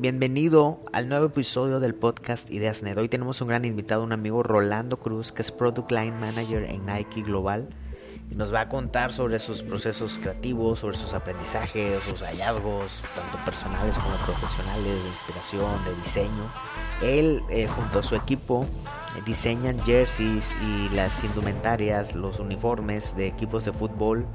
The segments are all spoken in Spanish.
Bienvenido al nuevo episodio del podcast Ideas Net. Hoy tenemos un gran invitado, un amigo Rolando Cruz, que es Product Line Manager en Nike Global. Y nos va a contar sobre sus procesos creativos, sobre sus aprendizajes, sus hallazgos, tanto personales como profesionales, de inspiración, de diseño. Él, eh, junto a su equipo, diseñan jerseys y las indumentarias, los uniformes de equipos de fútbol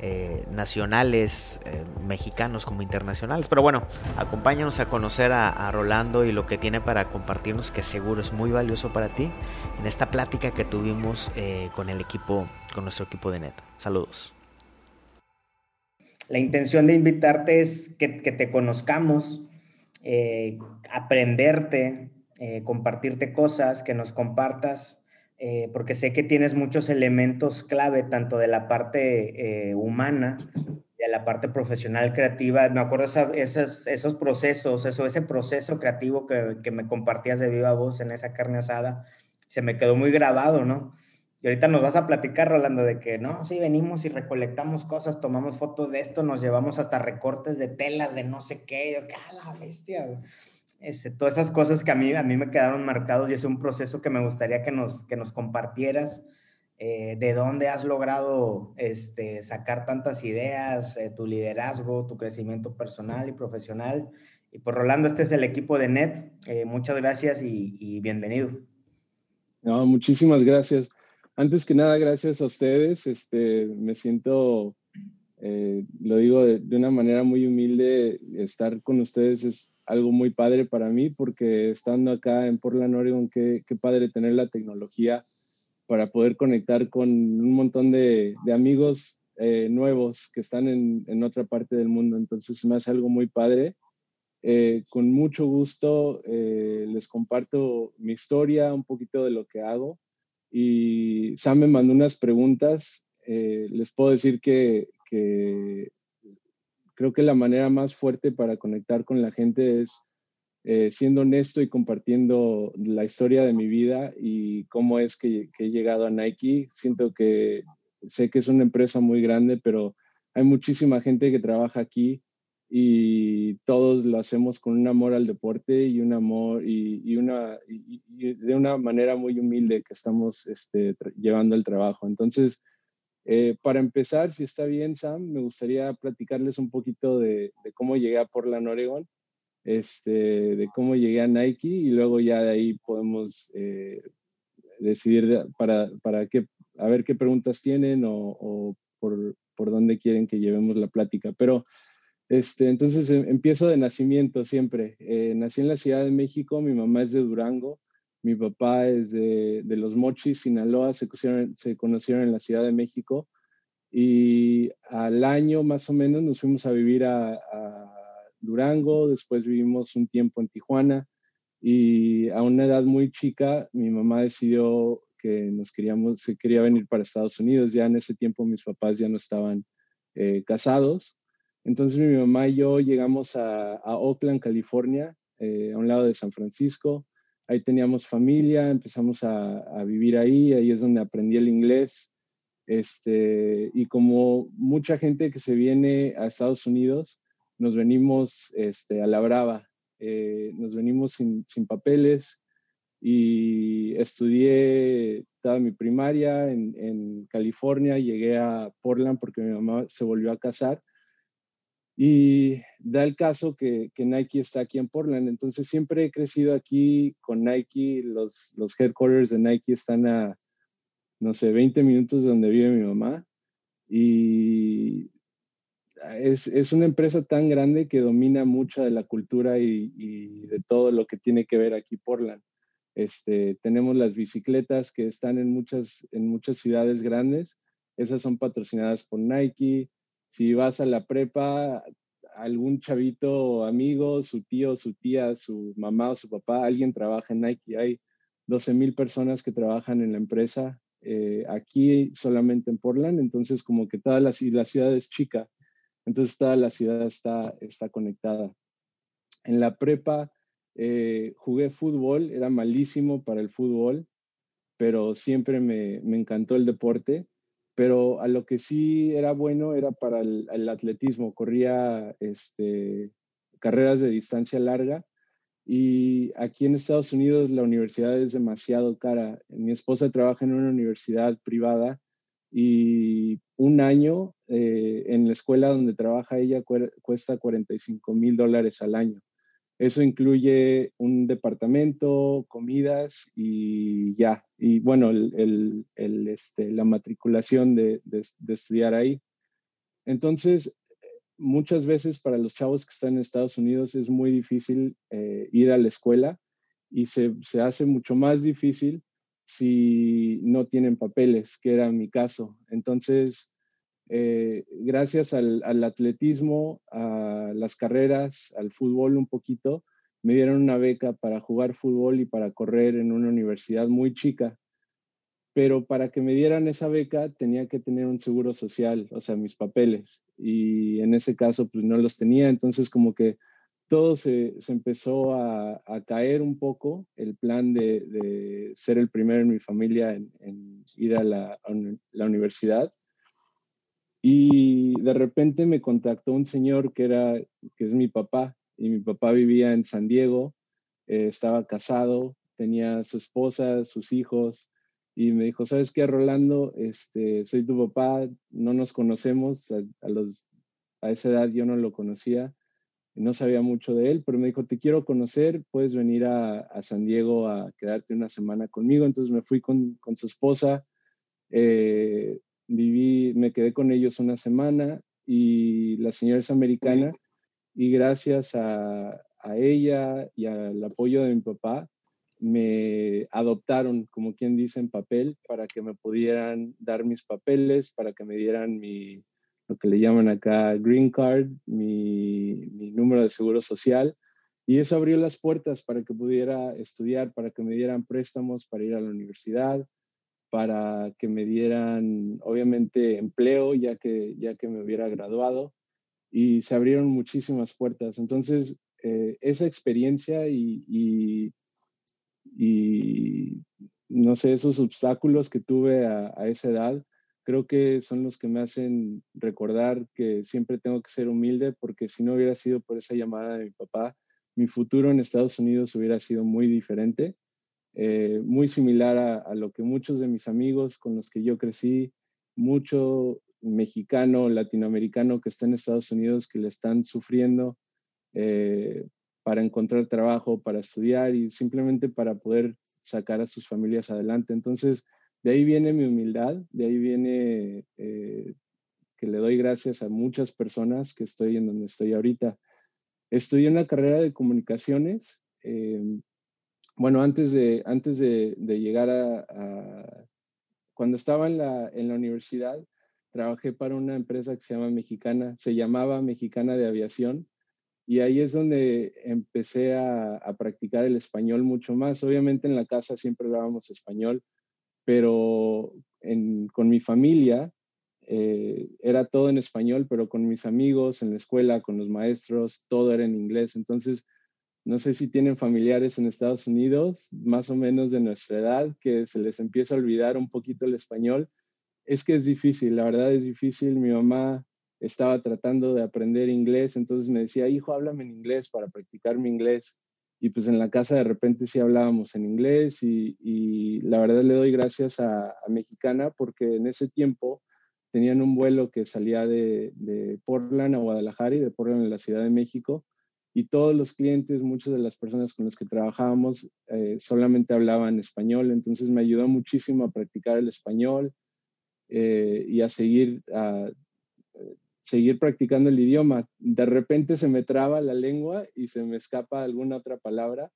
eh, nacionales, eh, mexicanos como internacionales. Pero bueno, acompáñanos a conocer a, Rolando y lo que tiene para compartirnos, que seguro es muy valioso para ti, en esta plática que tuvimos eh, con el equipo, con nuestro equipo de Neta. Saludos. La intención de invitarte es que, que te conozcamos, aprenderte, eh, compartirte cosas, que nos compartas, eh, porque sé que tienes muchos elementos clave, tanto de la parte eh, humana, de la parte profesional creativa. Me acuerdo esos, esos procesos, eso, ese proceso creativo que, que me compartías de viva voz en esa carne asada, se me quedó muy grabado, ¿no? Y ahorita nos vas a platicar, Rolando, de que no, sí, venimos y recolectamos cosas, tomamos fotos de esto, nos llevamos hasta recortes de telas de no sé qué. yo, ¡qué la bestia! Este, todas esas cosas que a mí, a mí me quedaron marcados y es un proceso que me gustaría que nos, que nos compartieras. Eh, de dónde has logrado este, sacar tantas ideas, eh, tu liderazgo, tu crecimiento personal y profesional. Y por pues, Rolando, este es el equipo de NET. Eh, muchas gracias y, bienvenido. No, muchísimas gracias. Antes que nada, gracias a ustedes. Este, me siento, lo digo de, de, una manera muy humilde, estar con ustedes es algo muy padre para mí porque estando acá en Portland, Oregon, qué, qué padre tener la tecnología para poder conectar con un montón de, de amigos eh, nuevos que están en, en, otra parte del mundo. Entonces me hace algo muy padre. Eh, con mucho gusto eh, les comparto mi historia, un poquito de lo que hago. Y Sam me mandó unas preguntas. les puedo decir que, que creo que la manera más fuerte para conectar con la gente es eh, siendo honesto y compartiendo la historia de mi vida y cómo es que, he llegado a Nike. Siento que sé que es una empresa muy grande, pero hay muchísima gente que trabaja aquí y todos lo hacemos con un amor al deporte y un amor y, una de una manera muy humilde que estamos este, llevando el trabajo. Entonces, eh, para empezar, si está bien, Sam, me gustaría platicarles un poquito de, cómo llegué a Portland, Oregon, este, de cómo llegué a Nike y luego ya de ahí podemos eh, decidir para, para qué, a ver qué preguntas tienen o, por, por, dónde quieren que llevemos la plática. Pero este, entonces em, empiezo de nacimiento siempre. Eh, nací en la Ciudad de México, mi mamá es de Durango mi papá es de, Los Mochis, Sinaloa, se se conocieron en la Ciudad de México y al año más o menos nos fuimos a vivir a, Durango, después vivimos un tiempo en Tijuana y a una edad muy chica mi mamá decidió que nos queríamos, se quería venir para Estados Unidos. Ya en ese tiempo mis papás ya no estaban eh, casados. Entonces mi mamá y yo llegamos a, Oakland, California, eh, a un lado de San Francisco ahí teníamos familia, empezamos a, vivir ahí, ahí es donde aprendí el inglés. Este, y como mucha gente que se viene a Estados Unidos, nos venimos este, a la brava, eh, nos venimos sin, papeles y estudié toda mi primaria en, en, California, llegué a Portland porque mi mamá se volvió a casar y da el caso que, que, Nike está aquí en Portland. Entonces siempre he crecido aquí con Nike. Los, los headquarters de Nike están a, no sé, 20 minutos de donde vive mi mamá. Y es, es, una empresa tan grande que domina mucha de la cultura y, y, de todo lo que tiene que ver aquí Portland. Este, tenemos las bicicletas que están en muchas, en muchas ciudades grandes. Esas son patrocinadas por Nike si vas a la prepa, algún chavito amigo, su tío, su tía, su mamá o su papá, alguien trabaja en Nike. Hay 12 mil personas que trabajan en la empresa eh, aquí solamente en Portland, entonces como que toda la, la, ciudad es chica, entonces toda la ciudad está, está conectada. En la prepa eh, jugué fútbol, era malísimo para el fútbol, pero siempre me, me encantó el deporte pero a lo que sí era bueno era para el, atletismo. Corría este, carreras de distancia larga Y aquí en Estados Unidos la universidad es demasiado cara. Mi esposa trabaja en una universidad privada y un año eh, en la escuela donde trabaja ella cuesta 45 mil dólares al año. Eso incluye un departamento, comidas y ya. Y bueno, este, la matriculación de, estudiar ahí. Entonces, muchas veces para los chavos que están en Estados Unidos es muy difícil eh, ir a la escuela y se, se hace mucho más difícil si no tienen papeles, que era mi caso. Entonces, eh, gracias al, atletismo, a las carreras, al fútbol un poquito, me dieron una beca para jugar fútbol y para correr en una universidad muy chica. Pero para que me dieran esa beca tenía que tener un seguro social, o sea, mis papeles. Y en ese caso, pues no los tenía. Entonces, como que todo se, empezó a, caer un poco, el plan de, ser el primero en mi familia en, ir a la, universidad. Y de repente me contactó un señor que, era, que es mi papá, y mi papá vivía en San Diego, eh, estaba casado, tenía su esposa, sus hijos, y me dijo, ¿sabes qué, Rolando? Este, soy tu papá, no nos conocemos, a, los, a esa edad yo no lo conocía, no sabía mucho de él, pero me dijo, te quiero conocer, puedes venir a, San Diego a quedarte una semana conmigo. Entonces me fui con, su esposa, eh, viví, me quedé con ellos una semana y la señora es americana y gracias a, ella y al apoyo de mi papá, me adoptaron, como quien dice, en papel para que me pudieran dar mis papeles, para que me dieran mi, lo que le llaman acá Green Card, mi, número de seguro social. Y eso abrió las puertas para que pudiera estudiar, para que me dieran préstamos para ir a la universidad, para que me dieran, obviamente, empleo, ya que, ya que me hubiera graduado. Y se abrieron muchísimas puertas. Entonces, eh, esa experiencia y, y, no sé, esos obstáculos que tuve a, a esa edad, creo que son los que me hacen recordar que siempre tengo que ser humilde porque si no hubiera sido por esa llamada de mi papá, mi futuro en Estados Unidos hubiera sido muy diferente, eh, muy similar a, lo que muchos de mis amigos con los que yo crecí, mucho mexicano, latinoamericano que está en Estados Unidos que le están sufriendo eh, para encontrar trabajo, para estudiar y simplemente para poder sacar a sus familias adelante. Entonces, de ahí viene mi humildad, de ahí viene eh, que le doy gracias a muchas personas que estoy en donde estoy ahorita. Estudié una carrera de comunicaciones. Em, bueno, antes de, antes de, llegar a, Cuando estaba en la, en la universidad, trabajé para una empresa que se llama Mexicana, se llamaba Mexicana de Aviación, y ahí es donde empecé a, a, practicar el español mucho más. Obviamente en la casa siempre hablábamos español, pero con mi familia eh, era todo en español, pero con mis amigos en la escuela, con los maestros, todo era en inglés. Entonces, no sé si tienen familiares en Estados Unidos, más o menos de nuestra edad, que se les empieza a olvidar un poquito el español. Es que es difícil, la verdad es difícil. Mi mamá estaba tratando de aprender inglés, entonces me decía, hijo, háblame en inglés para practicar mi inglés y pues en la casa de repente sí hablábamos en inglés y, la verdad le doy gracias a, Mexicana porque en ese tiempo tenían un vuelo que salía de, Portland a Guadalajara y de Portland a la Ciudad de México y todos los clientes, muchas de las personas con las que trabajábamos eh, solamente hablaban español, entonces me ayudó muchísimo a practicar el español eh, y a seguir a, seguir practicando el idioma. De repente se me traba la lengua y se me escapa alguna otra palabra,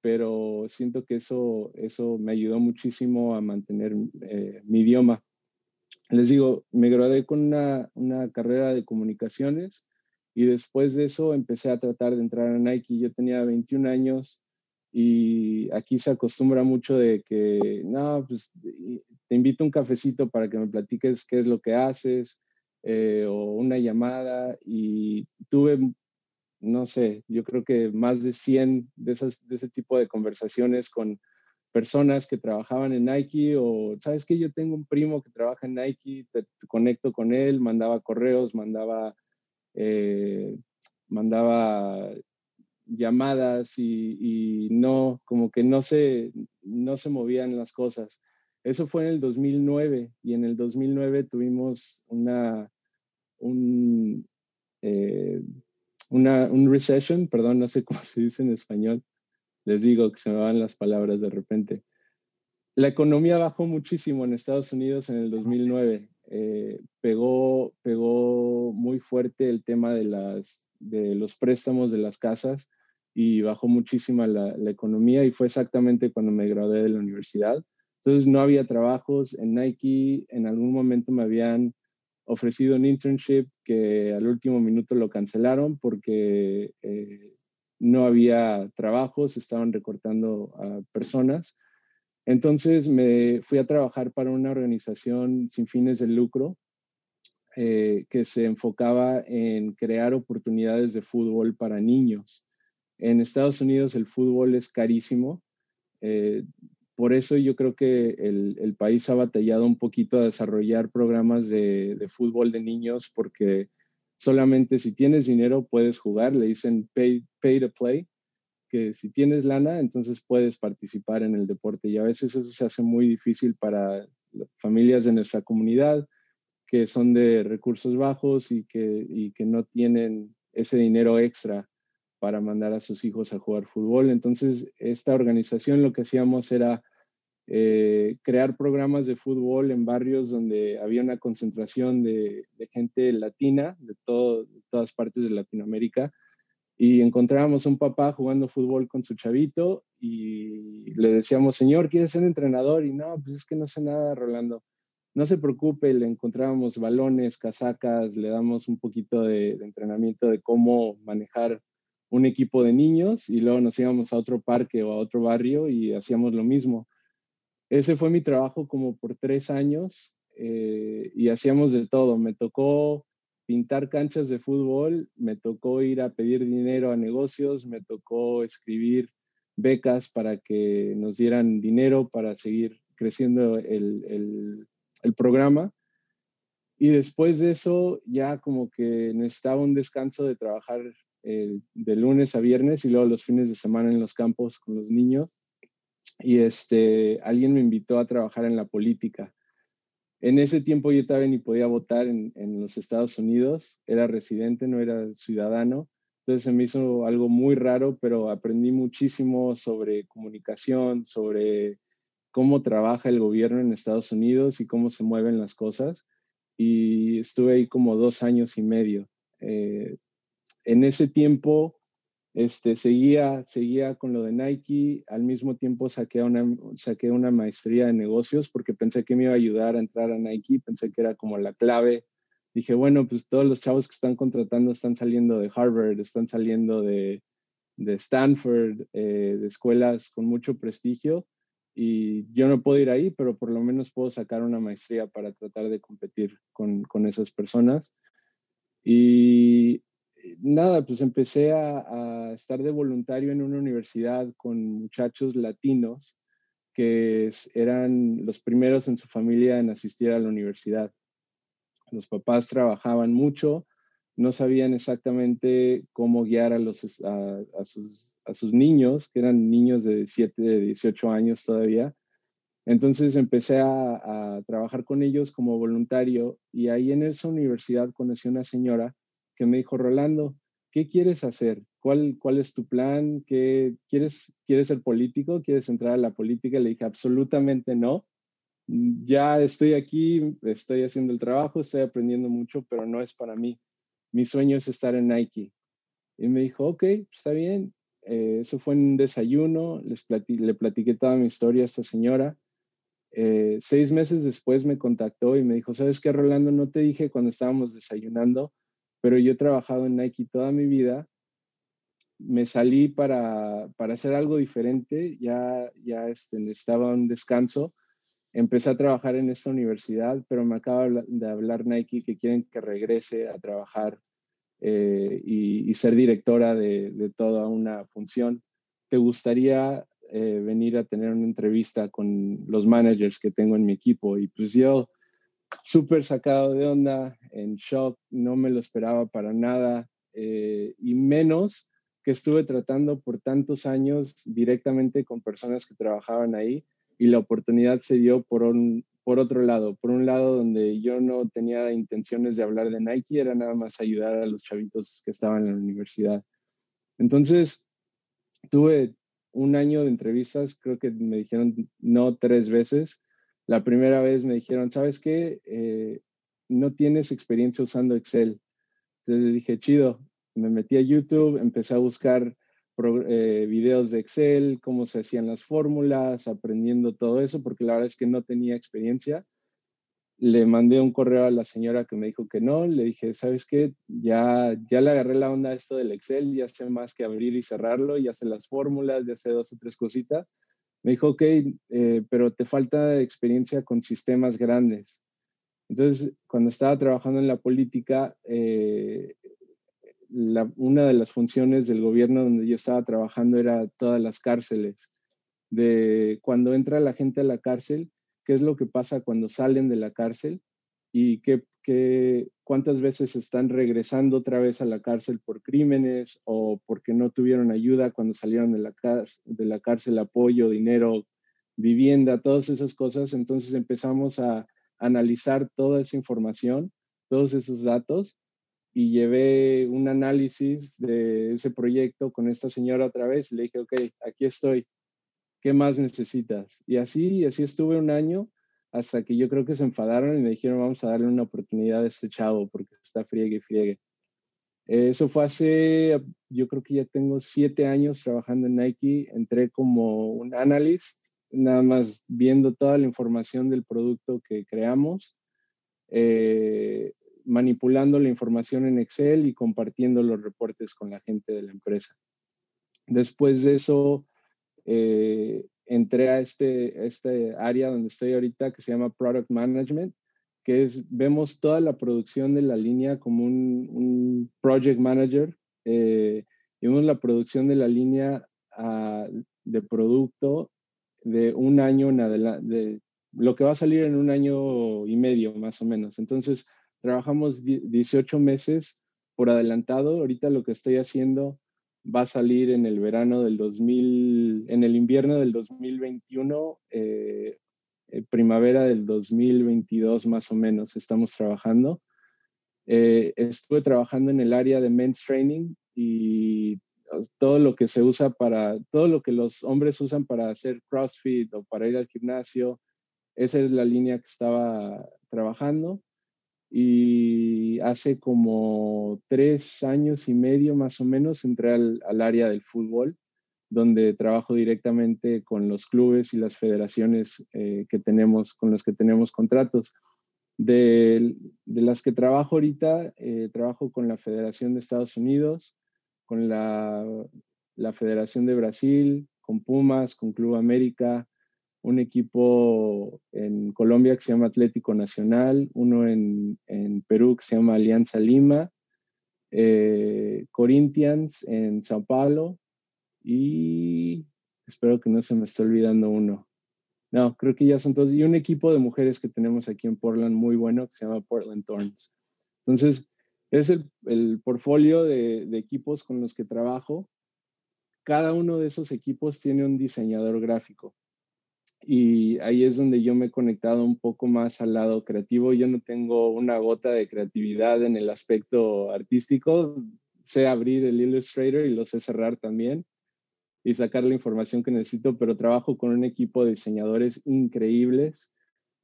pero siento que eso, eso me ayudó muchísimo a mantener eh, mi idioma. Les digo, me gradué con una, una, carrera de comunicaciones y después de eso empecé a tratar de entrar a Nike. Yo tenía 21 años y aquí se acostumbra mucho de que, no, pues te invito a un cafecito para que me platiques qué es lo que haces, eh, o una llamada y tuve, no sé, yo creo que más de 100 de, esas, de ese tipo de conversaciones con personas que trabajaban en Nike o, ¿sabes que Yo tengo un primo que trabaja en Nike, te, conecto con él, mandaba correos, mandaba, eh, mandaba llamadas y, no, como que no se, no se movían las cosas. Eso fue en el 2009 y en el 2009 tuvimos una, un, eh, una, un recession, perdón, no sé cómo se dice en español. Les digo que se me van las palabras de repente. La economía bajó muchísimo en Estados Unidos en el 2009. Eh, pegó, pegó muy fuerte el tema de, las, de los préstamos de las casas y bajó muchísima la, economía y fue exactamente cuando me gradué de la universidad. Entonces no había trabajos en Nike, en algún momento me habían ofrecido un internship que al último minuto lo cancelaron porque eh, no había trabajos, estaban recortando a personas. Entonces me fui a trabajar para una organización sin fines de lucro eh, que se enfocaba en crear oportunidades de fútbol para niños. En Estados Unidos el fútbol es carísimo. Eh, por eso yo creo que el, país ha batallado un poquito a desarrollar programas de, fútbol de niños porque solamente si tienes dinero puedes jugar, le dicen pay, pay to play, que si tienes lana, entonces puedes participar en el deporte y a veces eso se hace muy difícil para familias de nuestra comunidad que son de recursos bajos y que, y que no tienen ese dinero extra para mandar a sus hijos a jugar fútbol. Entonces, esta organización lo que hacíamos era eh, crear programas de fútbol en barrios donde había una concentración de, gente latina, de, todas partes de Latinoamérica, y encontrábamos un papá jugando fútbol con su chavito y le decíamos, señor, ¿quieres ser entrenador? Y no, pues es que no sé nada, Rolando. No se preocupe, le encontrábamos balones, casacas, le damos un poquito de entrenamiento de cómo manejar un equipo de niños y luego nos íbamos a otro parque o a otro barrio y hacíamos lo mismo ese fue mi trabajo como por tres años eh, y hacíamos de todo. Me tocó pintar canchas de fútbol, me tocó ir a pedir dinero a negocios, me tocó escribir becas para que nos dieran dinero para seguir creciendo el, programa. Y después de eso ya como que necesitaba un descanso de trabajar eh, de lunes a viernes y luego los fines de semana en los campos con los niños y este, alguien me invitó a trabajar en la política. En ese tiempo yo todavía ni podía votar en, los Estados Unidos, era residente, no era ciudadano, entonces se me hizo algo muy raro, pero aprendí muchísimo sobre comunicación, sobre cómo trabaja el gobierno en Estados Unidos y cómo se mueven las cosas. Y estuve ahí como dos años y medio. Eh, en ese tiempo este, seguía, seguía con lo de Nike, al mismo tiempo saqué una, saqué una maestría de negocios porque pensé que me iba a ayudar a entrar a Nike, pensé que era como la clave. Dije, bueno, pues todos los chavos que están contratando están saliendo de Harvard, están saliendo de, de Stanford, eh, de escuelas con mucho prestigio y yo no puedo ir ahí, pero por lo menos puedo sacar una maestría para tratar de competir con, con esas personas. Y nada, pues empecé a, estar de voluntario en una universidad con muchachos latinos que eran los primeros en su familia en asistir a la universidad. Los papás trabajaban mucho, no sabían exactamente cómo guiar a, los, a, sus, a sus niños, que eran niños de 7, de 18 años todavía. Entonces empecé a, a, trabajar con ellos como voluntario y ahí en esa universidad conocí a una señora me dijo, Rolando, ¿qué quieres hacer? ¿Cuál, cuál es tu plan? ¿Qué, quieres, ¿Quieres ser político? ¿Quieres entrar a la política? Le dije, absolutamente no. Ya estoy aquí, estoy haciendo el trabajo, estoy aprendiendo mucho, pero no es para mí. Mi sueño es estar en Nike. Y me dijo, ok, está bien. Eh, eso fue en un desayuno, les le platiqué toda mi historia a esta señora. Eh, seis meses después me contactó y me dijo, ¿sabes qué, Rolando? No te dije cuando estábamos desayunando pero yo he trabajado en Nike toda mi vida. Me salí para, para hacer algo diferente, ya, ya este, necesitaba un descanso. Empecé a trabajar en esta universidad, pero me acaba de hablar Nike que quieren que regrese a trabajar eh, y, ser directora de, de, toda una función. ¿Te gustaría eh, venir a tener una entrevista con los managers que tengo en mi equipo? Y pues yo súper sacado de onda, en shock, no me lo esperaba para nada, eh, y menos que estuve tratando por tantos años directamente con personas que trabajaban ahí y la oportunidad se dio por, un, por otro lado, por un lado donde yo no tenía intenciones de hablar de Nike, era nada más ayudar a los chavitos que estaban en la universidad. Entonces, tuve un año de entrevistas, creo que me dijeron no tres veces. La primera vez me dijeron, ¿sabes qué? Eh, no tienes experiencia usando Excel. Entonces dije, chido, me metí a YouTube, empecé a buscar eh, videos de Excel, cómo se hacían las fórmulas, aprendiendo todo eso, porque la verdad es que no tenía experiencia. Le mandé un correo a la señora que me dijo que no, le dije, ¿sabes qué? Ya, ya le agarré la onda a esto del Excel, ya sé más que abrir y cerrarlo, ya sé las fórmulas, ya sé dos o tres cositas. Me dijo, ok, eh, pero te falta experiencia con sistemas grandes. Entonces, cuando estaba trabajando en la política, eh, una de las funciones del gobierno donde yo estaba trabajando era todas las cárceles. De cuando entra la gente a la cárcel, qué es lo que pasa cuando salen de la cárcel y qué, qué, cuántas veces están regresando otra vez a la cárcel por crímenes o porque no tuvieron ayuda cuando salieron de la, de la cárcel, apoyo, dinero, vivienda, todas esas cosas. Entonces empezamos a analizar toda esa información, todos esos datos y llevé un análisis de ese proyecto con esta señora otra vez. Le dije, ok, aquí estoy. ¿Qué más necesitas? Y así, así estuve un año hasta que yo creo que se enfadaron y me dijeron, vamos a darle una oportunidad a este chavo porque está friegue y friegue. Eso fue hace, yo creo que ya tengo siete años trabajando en Nike. Entré como un analyst, nada más viendo toda la información del producto que creamos. Eh, manipulando la información en Excel y compartiendo los reportes con la gente de la empresa. Después de eso, eh, entré a este, este área donde estoy ahorita que se llama Product Management, que es, vemos toda la producción de la línea como un, project manager. Eh, vemos la producción de la línea ah, de producto de un año en adelante, de lo que va a salir en un año y medio más o menos. Entonces, Trabajamos 18 meses por adelantado. Ahorita lo que estoy haciendo va a salir en el verano del 2000, en el invierno del 2021, eh, eh, primavera del 2022 más o menos estamos trabajando. Eh, estuve trabajando en el área de men's training y todo lo que se usa para, todo lo que los hombres usan para hacer CrossFit o para ir al gimnasio, esa es la línea que estaba trabajando y hace como tres años y medio más o menos entré al, área del fútbol, donde trabajo directamente con los clubes y las federaciones eh, que tenemos, con los que tenemos contratos. De, las que trabajo ahorita, eh, trabajo con la Federación de Estados Unidos, con la, la Federación de Brasil, con Pumas, con Club América, un equipo en Colombia que se llama Atlético Nacional, uno en, Perú que se llama Alianza Lima, eh, Corinthians en Sao Paulo y espero que no se me esté olvidando uno. No, creo que ya son todos. Y un equipo de mujeres que tenemos aquí en Portland muy bueno que se llama Portland Thorns. Entonces, es el, el portfolio de, de equipos con los que trabajo. Cada uno de esos equipos tiene un diseñador gráfico y ahí es donde yo me he conectado un poco más al lado creativo. Yo no tengo una gota de creatividad en el aspecto artístico. Sé abrir el Illustrator y lo sé cerrar también y sacar la información que necesito, pero trabajo con un equipo de diseñadores increíbles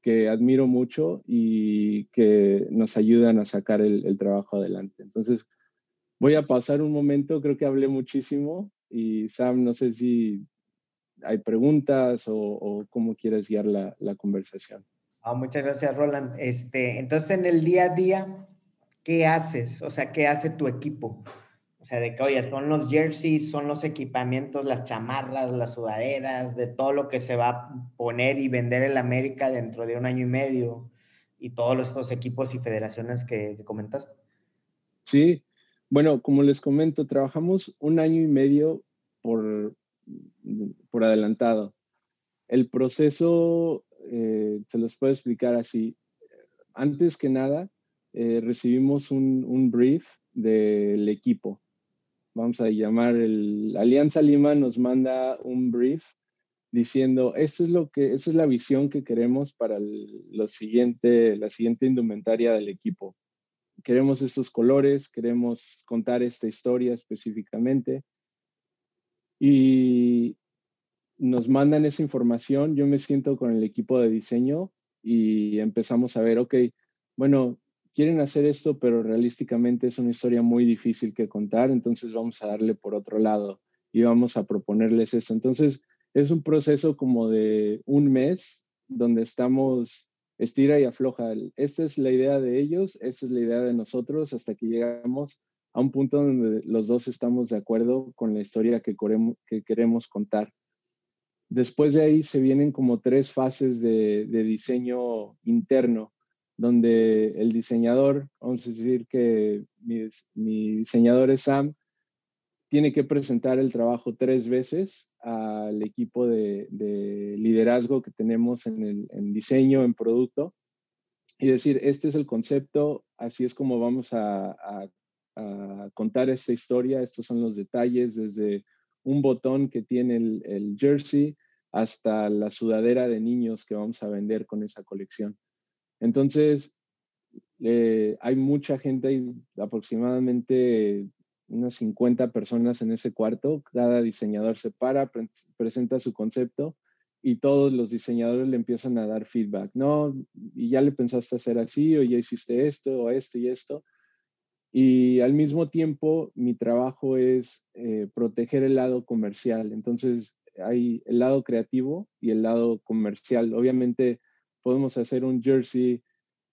que admiro mucho y que nos ayudan a sacar el, el trabajo adelante. Entonces, voy a pasar un momento, creo que hablé muchísimo y Sam, no sé si hay preguntas o, cómo quieres guiar la, conversación. Ah, muchas gracias, Roland. Este, entonces, en el día a día, ¿qué haces? O sea, ¿qué hace tu equipo? O sea, de que, oye, son los jerseys, son los equipamientos, las chamarras, las sudaderas, de todo lo que se va a poner y vender en América dentro de un año y medio y todos estos equipos y federaciones que, que comentaste. Sí, bueno, como les comento, trabajamos un año y medio por, por adelantado. El proceso eh, se los puedo explicar así. Antes que nada, eh, recibimos un, brief del equipo vamos a llamar el Alianza Lima, nos manda un brief diciendo, esto es lo que, esa es la visión que queremos para lo siguiente, la siguiente indumentaria del equipo. Queremos estos colores, queremos contar esta historia específicamente. Y nos mandan esa información, yo me siento con el equipo de diseño y empezamos a ver, ok, bueno, quieren hacer esto, pero realísticamente es una historia muy difícil que contar, entonces vamos a darle por otro lado y vamos a proponerles esto. Entonces, es un proceso como de un mes donde estamos estira y afloja. Esta es la idea de ellos, esta es la idea de nosotros, hasta que llegamos a un punto donde los dos estamos de acuerdo con la historia que que queremos contar. Después de ahí se vienen como tres fases de, diseño interno, donde el diseñador, vamos a decir que mi, mi diseñador es Sam, tiene que presentar el trabajo tres veces al equipo de, liderazgo que tenemos en, el, diseño, en producto, y decir, este es el concepto, así es como vamos a, contar esta historia, estos son los detalles, desde un botón que tiene el, jersey hasta la sudadera de niños que vamos a vender con esa colección. Entonces, eh, hay mucha gente, hay aproximadamente unas 50 personas en ese cuarto, cada diseñador se para, presenta su concepto y todos los diseñadores le empiezan a dar feedback, no, y ya le pensaste hacer así, o ya hiciste esto, o esto y esto. Y al mismo tiempo, mi trabajo es eh, proteger el lado comercial. Entonces, hay el lado creativo y el lado comercial. Obviamente, podemos hacer un jersey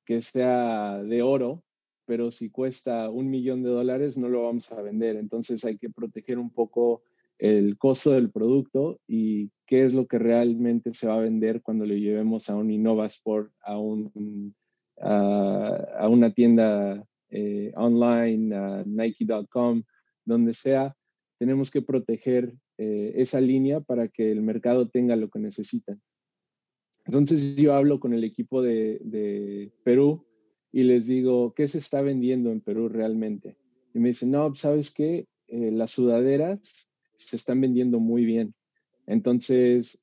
que sea de oro, pero si cuesta un millón de dólares no lo vamos a vender. Entonces hay que proteger un poco el costo del producto y qué es lo que realmente se va a vender cuando lo llevemos a un Innovasport, a, un, a, una tienda eh, online, a Nike.com, donde sea. Tenemos que proteger eh, esa línea para que el mercado tenga lo que necesitan. Entonces yo hablo con el equipo de, de Perú y les digo, ¿qué se está vendiendo en Perú realmente? Y me dicen, no, ¿sabes qué? Eh, las sudaderas se están vendiendo muy bien. Entonces,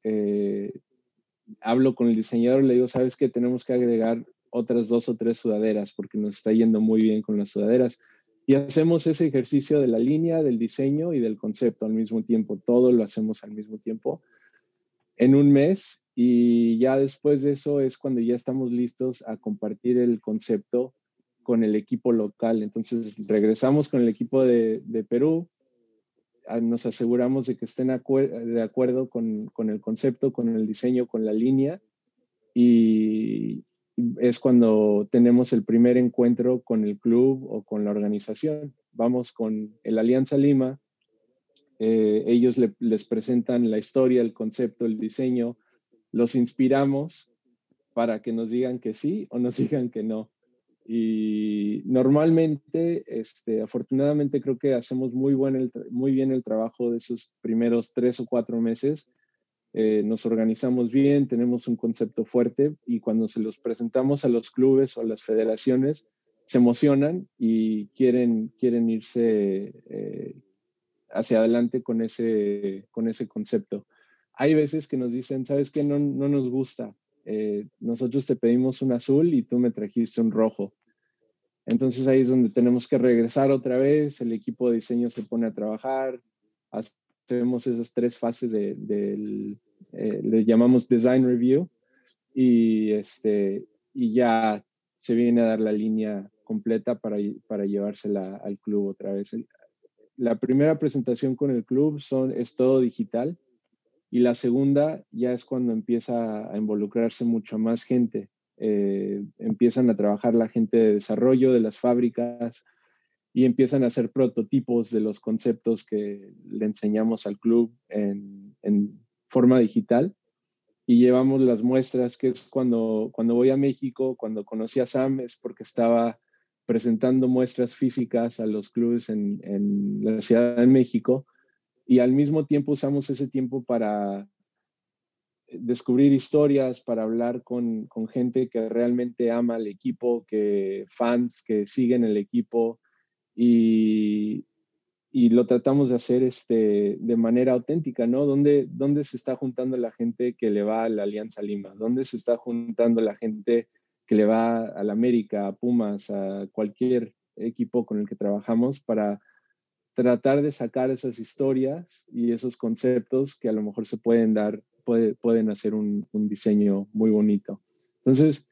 hablo con el diseñador le digo, ¿sabes qué? Tenemos que agregar otras dos o tres sudaderas porque nos está yendo muy bien con las sudaderas. Y hacemos ese ejercicio de la línea, del diseño y del concepto al mismo tiempo. Todo lo hacemos al mismo tiempo. En un mes y ya después de eso es cuando ya estamos listos a compartir el concepto con el equipo local. Entonces regresamos con el equipo de, Perú, nos aseguramos de que estén de acuerdo con, con, el concepto, con el diseño, con la línea y es cuando tenemos el primer encuentro con el club o con la organización. Vamos con el Alianza Lima, eh, ellos les presentan la historia, el concepto, el diseño, los inspiramos para que nos digan que sí o nos digan que no. Y normalmente, este, afortunadamente creo que hacemos muy, buen muy bien el trabajo de esos primeros tres o cuatro meses. Eh, nos organizamos bien, tenemos un concepto fuerte y cuando se los presentamos a los clubes o a las federaciones, se emocionan y quieren, quieren irse eh, hacia adelante con ese, con ese concepto hay veces que nos dicen, ¿sabes qué? No, no nos gusta. Eh, nosotros te pedimos un azul y tú me trajiste un rojo. Entonces ahí es donde tenemos que regresar otra vez, el equipo de diseño se pone a trabajar, hacemos esas tres fases de, eh, le llamamos design review y, este, y ya se viene a dar la línea completa para, para llevársela al club otra vez. La primera presentación con el club son, es todo digital y la segunda ya es cuando empieza a involucrarse mucho más gente. Eh, empiezan a trabajar la gente de desarrollo de las fábricas y empiezan a hacer prototipos de los conceptos que le enseñamos al club en, forma digital. Y llevamos las muestras, que es cuando, cuando voy a México, cuando conocí a Sam, es porque estaba presentando muestras físicas a los clubes en, en la Ciudad de México y al mismo tiempo usamos ese tiempo para descubrir historias, para hablar con, con, gente que realmente ama el equipo, que fans que siguen el equipo y, y lo tratamos de hacer este, de manera auténtica, ¿no? ¿Dónde, ¿Dónde se está juntando la gente que le va a la Alianza Lima? ¿Dónde se está juntando la gente que le va a la América, a Pumas, a cualquier equipo con el que trabajamos para tratar de sacar esas historias y esos conceptos que a lo mejor se pueden dar, pueden hacer un, un, diseño muy bonito. Entonces,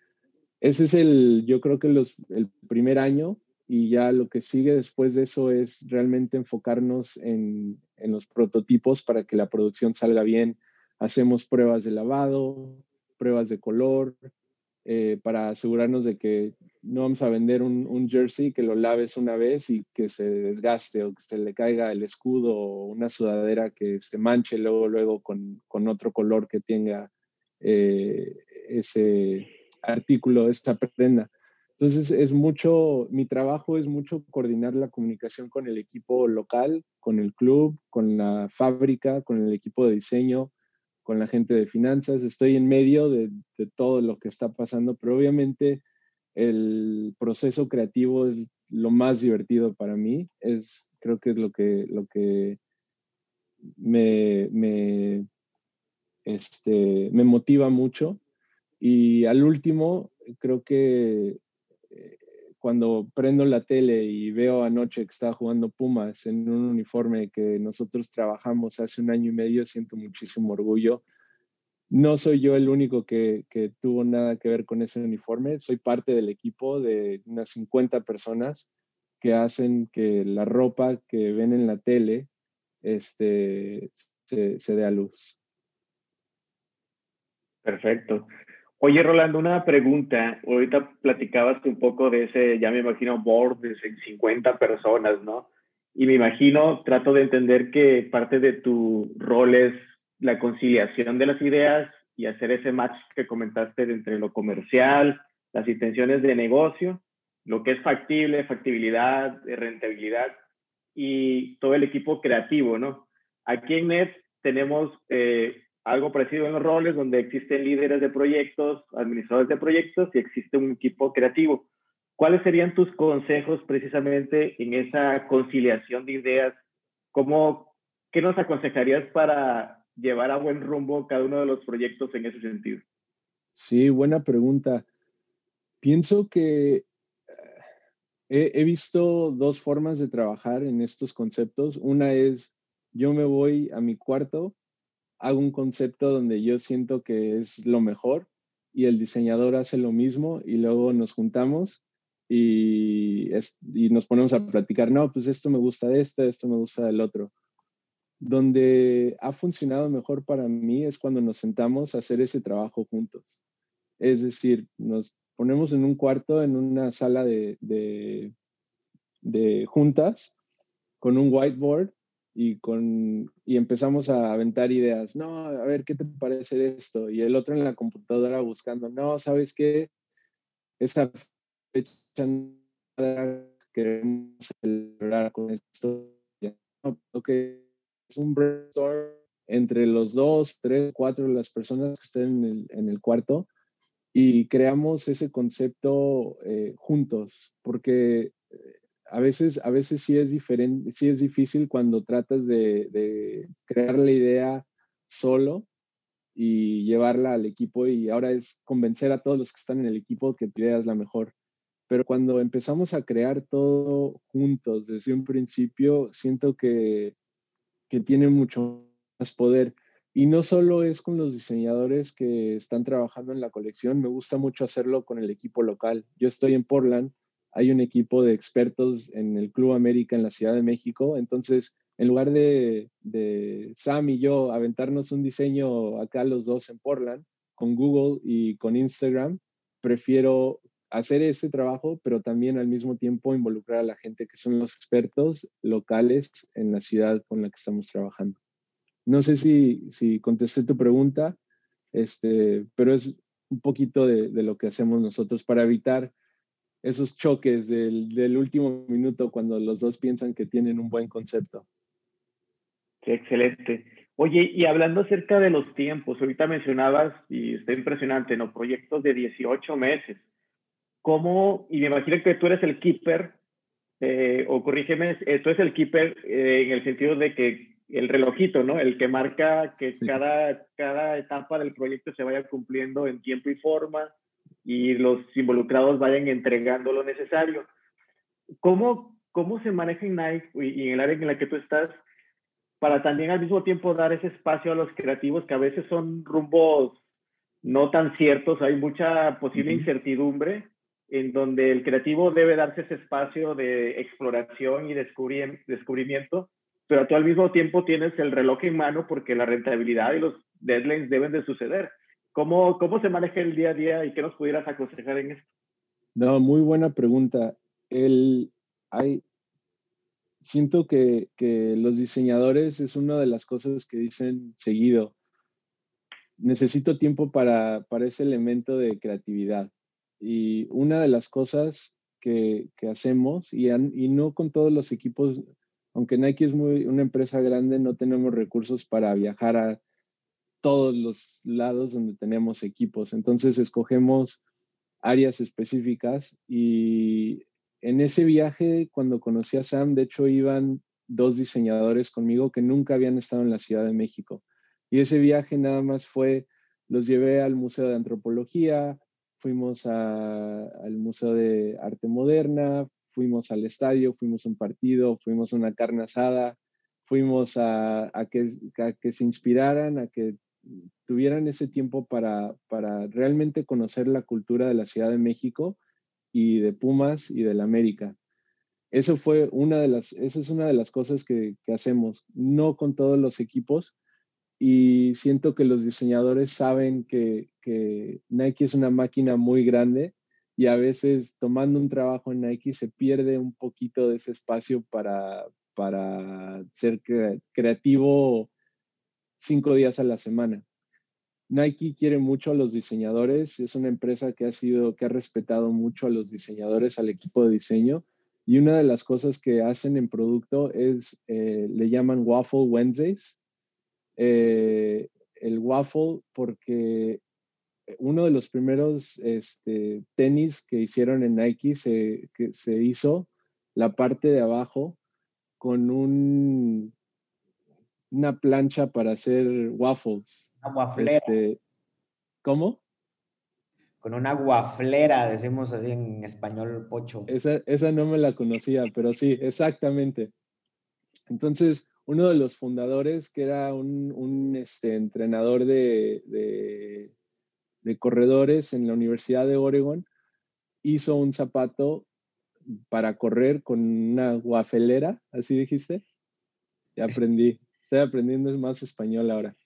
ese es el, yo creo que los, el primer año y ya lo que sigue después de eso es realmente enfocarnos en, en, los prototipos para que la producción salga bien. Hacemos pruebas de lavado, pruebas de color, eh, para asegurarnos de que no vamos a vender un, jersey que lo laves una vez y que se desgaste o que se le caiga el escudo o una sudadera que se manche luego, luego con, con otro color que tenga eh, ese artículo, esa prenda. Entonces es mucho, mi trabajo es mucho coordinar la comunicación con el equipo local, con el club, con la fábrica, con el equipo de diseño, con la gente de finanzas. Estoy en medio de, todo lo que está pasando, pero obviamente el proceso creativo es lo más divertido para mí. Es, creo que es lo que, lo que me, este, me motiva mucho. Y al último, creo que cuando prendo la tele y veo anoche que está jugando Pumas en un uniforme que nosotros trabajamos hace un año y medio, siento muchísimo orgullo. No soy yo el único que, que tuvo nada que ver con ese uniforme, soy parte del equipo de unas 50 personas que hacen que la ropa que ven en la tele este, se, se dé a luz. Perfecto. Oye, Rolando, una pregunta. Ahorita platicabas un poco de ese, ya me imagino, board de 50 personas, ¿no? Y me imagino, trato de entender que parte de tu rol es la conciliación de las ideas y hacer ese match que comentaste entre lo comercial, las intenciones de negocio, lo que es factible, factibilidad, rentabilidad y todo el equipo creativo, ¿no? Aquí en NET tenemos eh, algo parecido en los roles donde existen líderes de proyectos, administradores de proyectos y existe un equipo creativo. ¿Cuáles serían tus consejos precisamente en esa conciliación de ideas? ¿Cómo, ¿Qué nos aconsejarías para llevar a buen rumbo cada uno de los proyectos en ese sentido? Sí, buena pregunta. Pienso que eh, he, he visto dos formas de trabajar en estos conceptos. Una es, yo me voy a mi cuarto hago un concepto donde yo siento que es lo mejor y el diseñador hace lo mismo y luego nos juntamos y, y nos ponemos a platicar, no, pues esto me gusta de esto, esto me gusta del otro. Donde ha funcionado mejor para mí es cuando nos sentamos a hacer ese trabajo juntos. Es decir, nos ponemos en un cuarto, en una sala de, de juntas, con un whiteboard y, con, y empezamos a aventar ideas. No, a ver, ¿qué te parece esto? Y el otro en la computadora buscando, no, ¿sabes qué? Esa fecha queremos celebrar con esto. Que es un brainstorm entre los dos, tres, cuatro las personas que estén en el, en el cuarto y creamos ese concepto eh, juntos, porque eh, a veces, a veces sí es diferente, sí es difícil cuando tratas de, crear la idea solo y llevarla al equipo y ahora es convencer a todos los que están en el equipo que tu idea es la mejor. Pero cuando empezamos a crear todo juntos desde un principio, siento que, que tiene mucho más poder. Y no solo es con los diseñadores que están trabajando en la colección, me gusta mucho hacerlo con el equipo local. Yo estoy en Portland hay un equipo de expertos en el Club América en la Ciudad de México. Entonces, en lugar de, Sam y yo aventarnos un diseño acá los dos en Portland, con Google y con Instagram, prefiero hacer ese trabajo, pero también al mismo tiempo involucrar a la gente que son los expertos locales en la ciudad con la que estamos trabajando. No sé si, si contesté tu pregunta, este, pero es un poquito de, de lo que hacemos nosotros para evitar esos choques del, último minuto cuando los dos piensan que tienen un buen concepto. Qué excelente. Oye, y hablando acerca de los tiempos, ahorita mencionabas, y está impresionante, ¿no? Proyectos de 18 meses. ¿Cómo, y me imagino que tú eres el keeper, eh, o corrígeme, esto es el keeper eh, en el sentido de que el relojito, ¿no? El que marca que cada, cada etapa del proyecto se vaya cumpliendo en tiempo y forma y los involucrados vayan entregando lo necesario. ¿Cómo, cómo se maneja en Nike y, en el área en la que tú estás para también al mismo tiempo dar ese espacio a los creativos que a veces son rumbos no tan ciertos, hay mucha posible incertidumbre en donde el creativo debe darse ese espacio de exploración y descubrimiento, pero tú al mismo tiempo tienes el reloj en mano porque la rentabilidad y los deadlines deben de suceder. ¿Cómo, cómo se maneja el día a día y qué nos pudieras aconsejar en esto? No, muy buena pregunta. El, hay, siento que, que los diseñadores es una de las cosas que dicen seguido. Necesito tiempo para, para ese elemento de creatividad y una de las cosas que, que hacemos, y, no con todos los equipos, aunque Nike es muy, una empresa grande, no tenemos recursos para viajar a todos los lados donde tenemos equipos. Entonces escogemos áreas específicas y en ese viaje, cuando conocí a Sam, de hecho iban dos diseñadores conmigo que nunca habían estado en la Ciudad de México. Y ese viaje nada más fue, los llevé al Museo de Antropología, fuimos al Museo de Arte Moderna, fuimos al estadio, fuimos a un partido, fuimos a una carne asada, fuimos a, que, que, se inspiraran, a que tuvieran ese tiempo para, para realmente conocer la cultura de la Ciudad de México y de Pumas y de la América. Eso fue una de las, esa es una de las cosas que, que hacemos, no con todos los equipos, y siento que los diseñadores saben que, que, Nike es una máquina muy grande y a veces tomando un trabajo en Nike se pierde un poquito de ese espacio para, para ser creativo cinco días a la semana. Nike quiere mucho a los diseñadores, es una empresa que ha sido, que ha respetado mucho a los diseñadores, al equipo de diseño. Y una de las cosas que hacen en producto es, eh, le llaman Waffle Wednesdays, eh, el waffle porque uno de los primeros este, tenis que hicieron en Nike se, que se hizo la parte de abajo con un, una plancha para hacer waffles. Una wafflera. Este, ¿Cómo? Con una guaflera, decimos así en español pocho. Esa, esa no me la conocía, pero sí, exactamente. Entonces, uno de los fundadores, que era un, este, entrenador de, de, corredores en la Universidad de Oregon, hizo un zapato para correr con una guafelera, así dijiste. Ya aprendí, estoy aprendiendo más español ahora.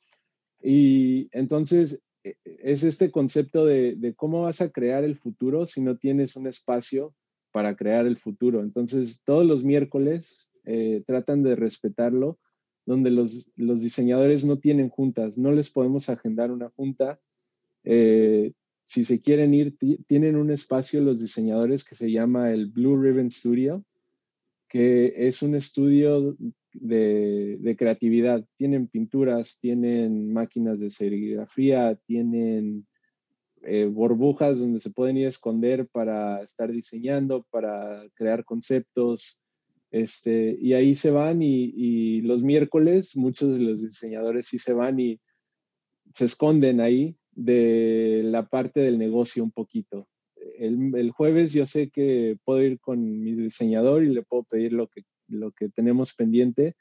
Y entonces e, es este concepto de, cómo vas a crear el futuro si no tienes un espacio para crear el futuro. Entonces, todos los miércoles eh, tratan de respetarlo, donde los, diseñadores no tienen juntas, no les podemos agendar una junta. Eh, si se quieren ir, tienen un espacio los diseñadores que se llama el Blue Ribbon Studio, que es un estudio de, creatividad. Tienen pinturas, tienen máquinas de serigrafía, tienen eh, burbujas donde se pueden ir a esconder para estar diseñando, para crear conceptos, este, y ahí se van y, los miércoles muchos de los diseñadores sí se van y se esconden ahí de la parte del negocio un poquito. El, jueves yo sé que puedo ir con mi diseñador y le puedo pedir lo que, lo que tenemos pendiente,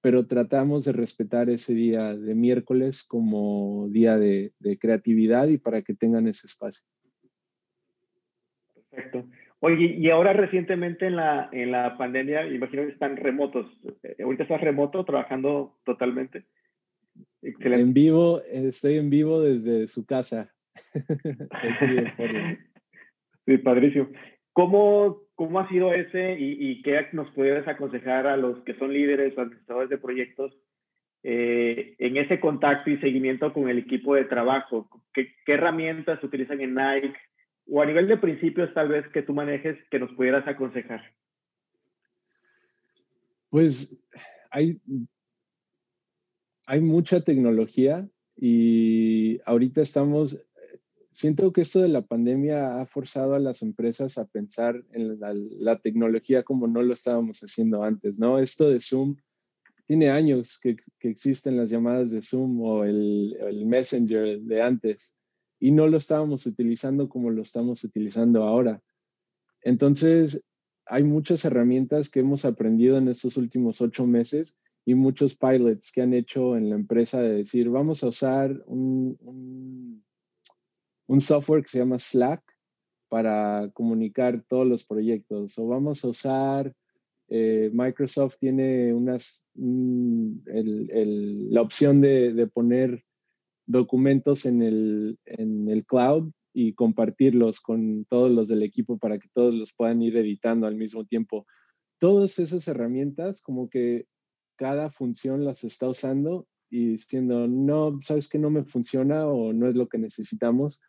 pero tratamos de respetar ese día de miércoles como día de, de creatividad y para que tengan ese espacio. Perfecto. Oye, y ahora recientemente en la, en la pandemia, imagino que están remotos. Eh, ahorita estás remoto, trabajando totalmente. Excelente. En vivo, estoy en vivo desde su casa. sí, padrísimo. ¿Cómo, ¿Cómo ha sido ese y, qué nos pudieras aconsejar a los que son líderes o administradores de proyectos eh, en ese contacto y seguimiento con el equipo de trabajo? ¿Qué, ¿Qué, herramientas utilizan en Nike? o a nivel de principios tal vez que tú manejes que nos pudieras aconsejar? Pues hay, hay mucha tecnología y ahorita estamos, siento que esto de la pandemia ha forzado a las empresas a pensar en la, tecnología como no lo estábamos haciendo antes, ¿no? Esto de Zoom tiene años que, existen las llamadas de Zoom o el, el, Messenger de antes y no lo estábamos utilizando como lo estamos utilizando ahora. Entonces, hay muchas herramientas que hemos aprendido en estos últimos ocho meses y muchos pilots que han hecho en la empresa de decir, vamos a usar un un software que se llama Slack para comunicar todos los proyectos. O vamos a usar, eh, Microsoft tiene unas, la opción de, poner documentos en el, en el cloud y compartirlos con todos los del equipo para que todos los puedan ir editando al mismo tiempo. Todas esas herramientas, como que cada función las está usando y diciendo, no, sabes que no me funciona o no es lo que necesitamos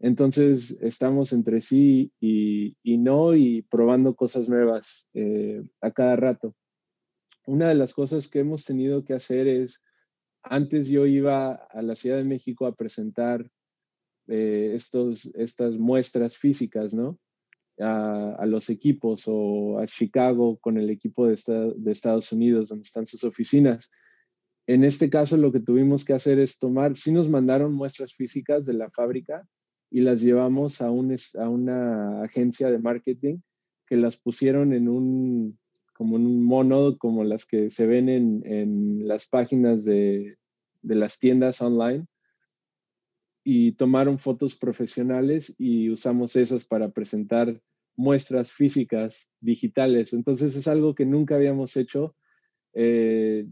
entonces estamos entre sí y, no y probando cosas nuevas eh, a cada rato. Una de las cosas que hemos tenido que hacer es, antes yo iba a la Ciudad de México a presentar eh, estos, estas muestras físicas, ¿no? A, los equipos o a Chicago con el equipo de, Estados Unidos donde están sus oficinas. En este caso lo que tuvimos que hacer es tomar, sí nos mandaron muestras físicas de la fábrica, y las llevamos a, un, a una agencia de marketing que las pusieron en un, como en un mono, como las que se ven en, en las páginas de, de las tiendas online y tomaron fotos profesionales y usamos esas para presentar muestras físicas digitales. Entonces es algo que nunca habíamos hecho. Eh,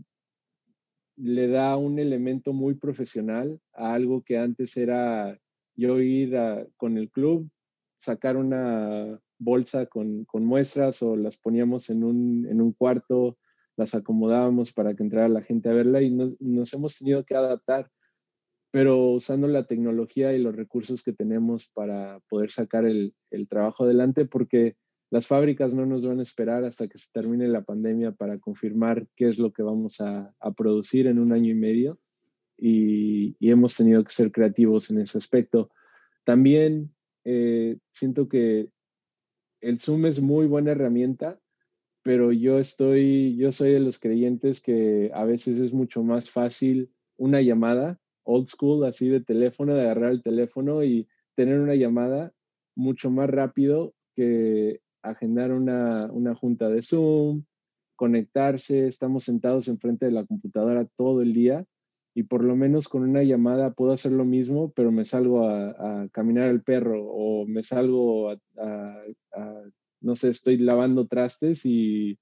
le da un elemento muy profesional a algo que antes era yo ir con el club, sacar una bolsa con, muestras o las poníamos en un, cuarto, las acomodábamos para que entrara la gente a verla y nos, hemos tenido que adaptar, pero usando la tecnología y los recursos que tenemos para poder sacar el, trabajo adelante, porque las fábricas no nos van a esperar hasta que se termine la pandemia para confirmar qué es lo que vamos a producir en un año y medio y, hemos tenido que ser creativos en ese aspecto. También eh, siento que el Zoom es muy buena herramienta, pero yo estoy, yo soy de los creyentes que a veces es mucho más fácil una llamada, old school, así de teléfono, de agarrar el teléfono y tener una llamada mucho más rápido que agendar una, una junta de Zoom, conectarse, estamos sentados enfrente de la computadora todo el día y por lo menos con una llamada puedo hacer lo mismo, pero me salgo a, caminar el perro o me salgo a, no sé, estoy lavando trastes y,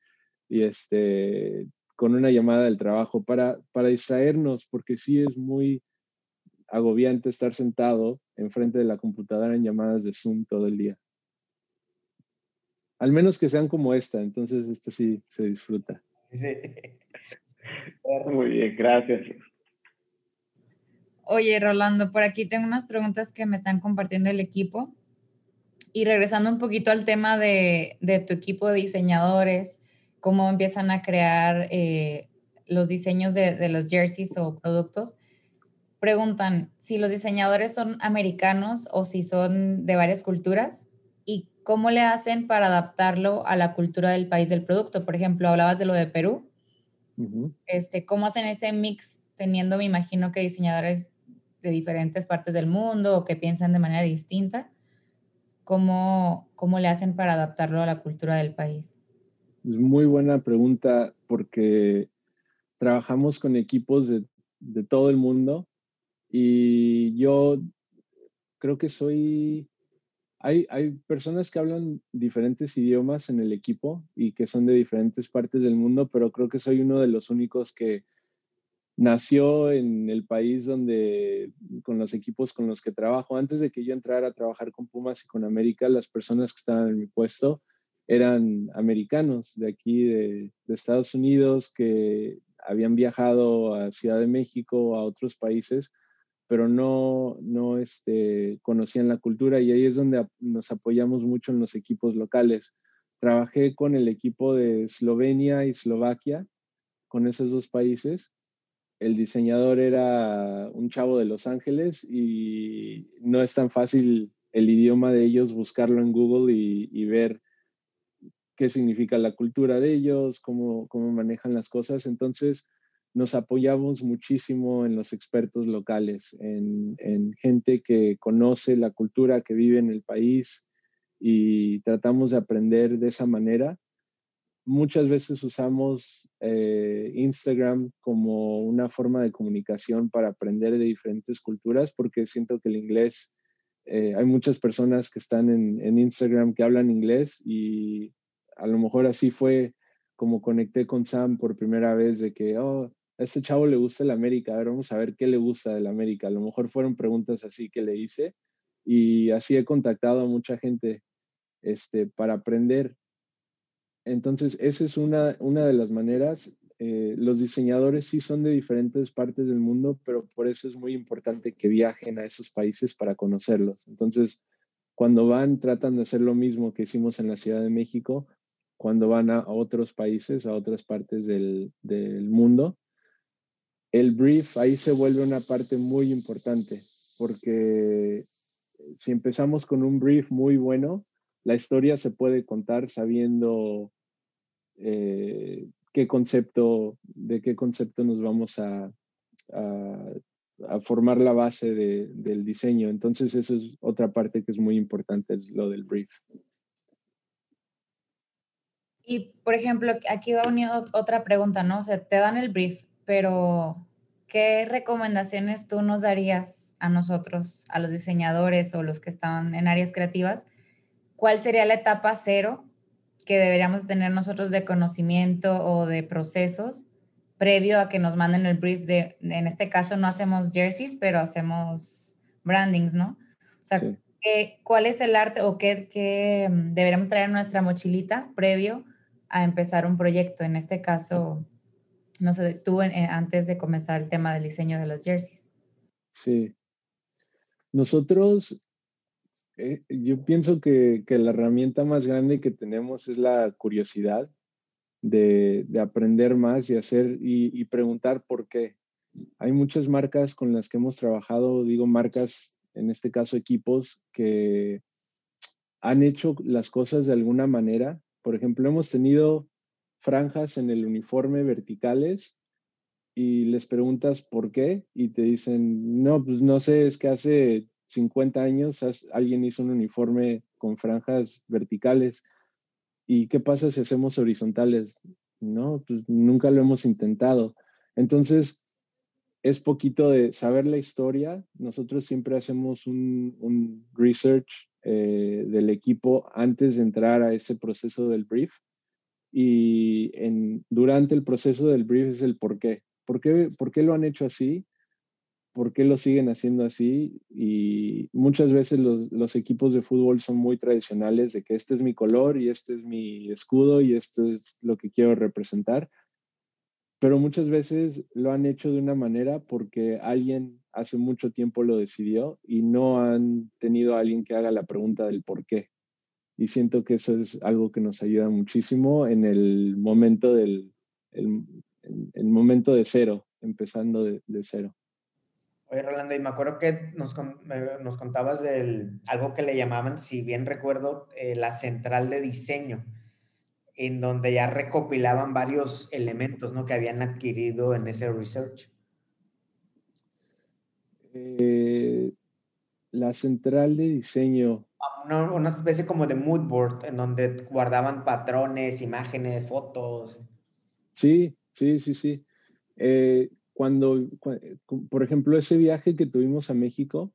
este, con una llamada del trabajo para, para distraernos, porque sí es muy agobiante estar sentado enfrente de la computadora en llamadas de Zoom todo el día. Al menos que sean como esta, entonces esta sí se disfruta. Muy bien, gracias. Oye, Rolando, por aquí tengo unas preguntas que me están compartiendo el equipo. Y regresando un poquito al tema de, tu equipo de diseñadores, cómo empiezan a crear eh, los diseños de, los jerseys o productos, preguntan si los diseñadores son americanos o si son de varias culturas y cómo le hacen para adaptarlo a la cultura del país del producto. Por ejemplo, hablabas de lo de Perú. este, ¿Cómo hacen ese mix teniendo, me imagino que diseñadores de diferentes partes del mundo o que piensan de manera distinta, ¿cómo, cómo le hacen para adaptarlo a la cultura del país? Es muy buena pregunta porque trabajamos con equipos de, de todo el mundo y yo creo que soy hay, hay, personas que hablan diferentes idiomas en el equipo y que son de diferentes partes del mundo, pero creo que soy uno de los únicos que nació en el país donde, con los equipos con los que trabajo, antes de que yo entrara a trabajar con Pumas y con América, las personas que estaban en mi puesto eran americanos de aquí, de, Estados Unidos, que habían viajado a Ciudad de México, a otros países, pero no, no este, conocían la cultura y ahí es donde nos apoyamos mucho en los equipos locales. Trabajé con el equipo de Eslovenia y Eslovaquia, con esos dos países, el diseñador era un chavo de Los Ángeles y no es tan fácil el idioma de ellos buscarlo en Google y, ver qué significa la cultura de ellos, cómo, cómo manejan las cosas. Entonces, nos apoyamos muchísimo en los expertos locales, en, en, gente que conoce la cultura, que vive en el país y tratamos de aprender de esa manera muchas veces usamos eh, Instagram como una forma de comunicación para aprender de diferentes culturas, porque siento que el inglés, eh, hay muchas personas que están en, Instagram que hablan inglés y a lo mejor así fue como conecté con Sam por primera vez de que, oh, a este chavo le gusta el América, a ver, vamos a ver qué le gusta del América. A lo mejor fueron preguntas así que le hice y así he contactado a mucha gente este, para aprender entonces, esa es una, una de las maneras. Eh, los diseñadores sí son de diferentes partes del mundo, pero por eso es muy importante que viajen a esos países para conocerlos. Entonces, cuando van, tratan de hacer lo mismo que hicimos en la Ciudad de México, cuando van a, otros países, a otras partes del, del mundo. El brief ahí se vuelve una parte muy importante, porque si empezamos con un brief muy bueno, la historia se puede contar sabiendo eh, qué concepto, de qué concepto nos vamos a, a, formar la base del diseño. Entonces, eso es otra parte que es muy importante, es lo del brief. Y, por ejemplo, aquí va unido otra pregunta, ¿no? O sea, te dan el brief, pero ¿qué recomendaciones tú nos darías a nosotros, a los diseñadores o los que están en áreas creativas? ¿Cuál sería la etapa cero que deberíamos tener nosotros de conocimiento o de procesos previo a que nos manden el brief de, en este caso no hacemos jerseys, pero hacemos brandings, ¿no? O sea, ¿cuál es el arte o qué, qué, mm, deberíamos traer en nuestra mochilita previo a empezar un proyecto? En este caso, no sé, tú antes de comenzar el tema del diseño de los jerseys. Sí. Nosotros eh, yo pienso que, la herramienta más grande que tenemos es la curiosidad de, aprender más y hacer y, preguntar por qué. Hay muchas marcas con las que hemos trabajado, digo marcas, en este caso equipos, que han hecho las cosas de alguna manera. Por ejemplo, hemos tenido franjas en el uniforme verticales y les preguntas por qué y te dicen, no, pues no sé, es que hace 50 años alguien hizo un uniforme con franjas verticales. ¿Y qué pasa si hacemos horizontales? No, pues nunca lo hemos intentado. Entonces, es poquito de saber la historia. Nosotros siempre hacemos un, research eh, del equipo antes de entrar a ese proceso del brief. Y durante el proceso del brief es el por qué. ¿Por qué, por qué lo han hecho así? Por qué lo siguen haciendo así y muchas veces los, equipos de fútbol son muy tradicionales de que este es mi color y este es mi escudo y esto es lo que quiero representar, pero muchas veces lo han hecho de una manera porque alguien hace mucho tiempo lo decidió y no han tenido a alguien que haga la pregunta del por qué. Y siento que eso es algo que nos ayuda muchísimo en el momento del el, momento de cero, empezando de cero. Oye, Rolando, y me acuerdo que nos, nos contabas de algo que le llamaban, si bien recuerdo, eh, la central de diseño, en donde ya recopilaban varios elementos ¿no? que habían adquirido en ese research. Eh, la central de diseño. Una, una, especie como de mood board, en donde guardaban patrones, imágenes, fotos. Sí, sí, sí, sí. Eh, cuando, por ejemplo, ese viaje que tuvimos a México,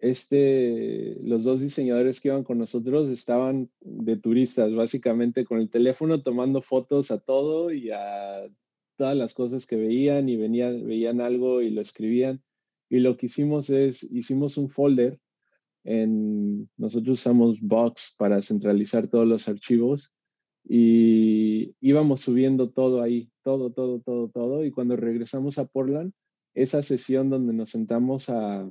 este, los dos diseñadores que iban con nosotros estaban de turistas, básicamente con el teléfono tomando fotos a todo y a todas las cosas que veían y venían, veían algo y lo escribían. Y lo que hicimos es, hicimos un folder, en, nosotros usamos Box para centralizar todos los archivos y íbamos subiendo todo ahí, todo, todo, todo, todo. Y cuando regresamos a Portland, esa sesión donde nos sentamos a,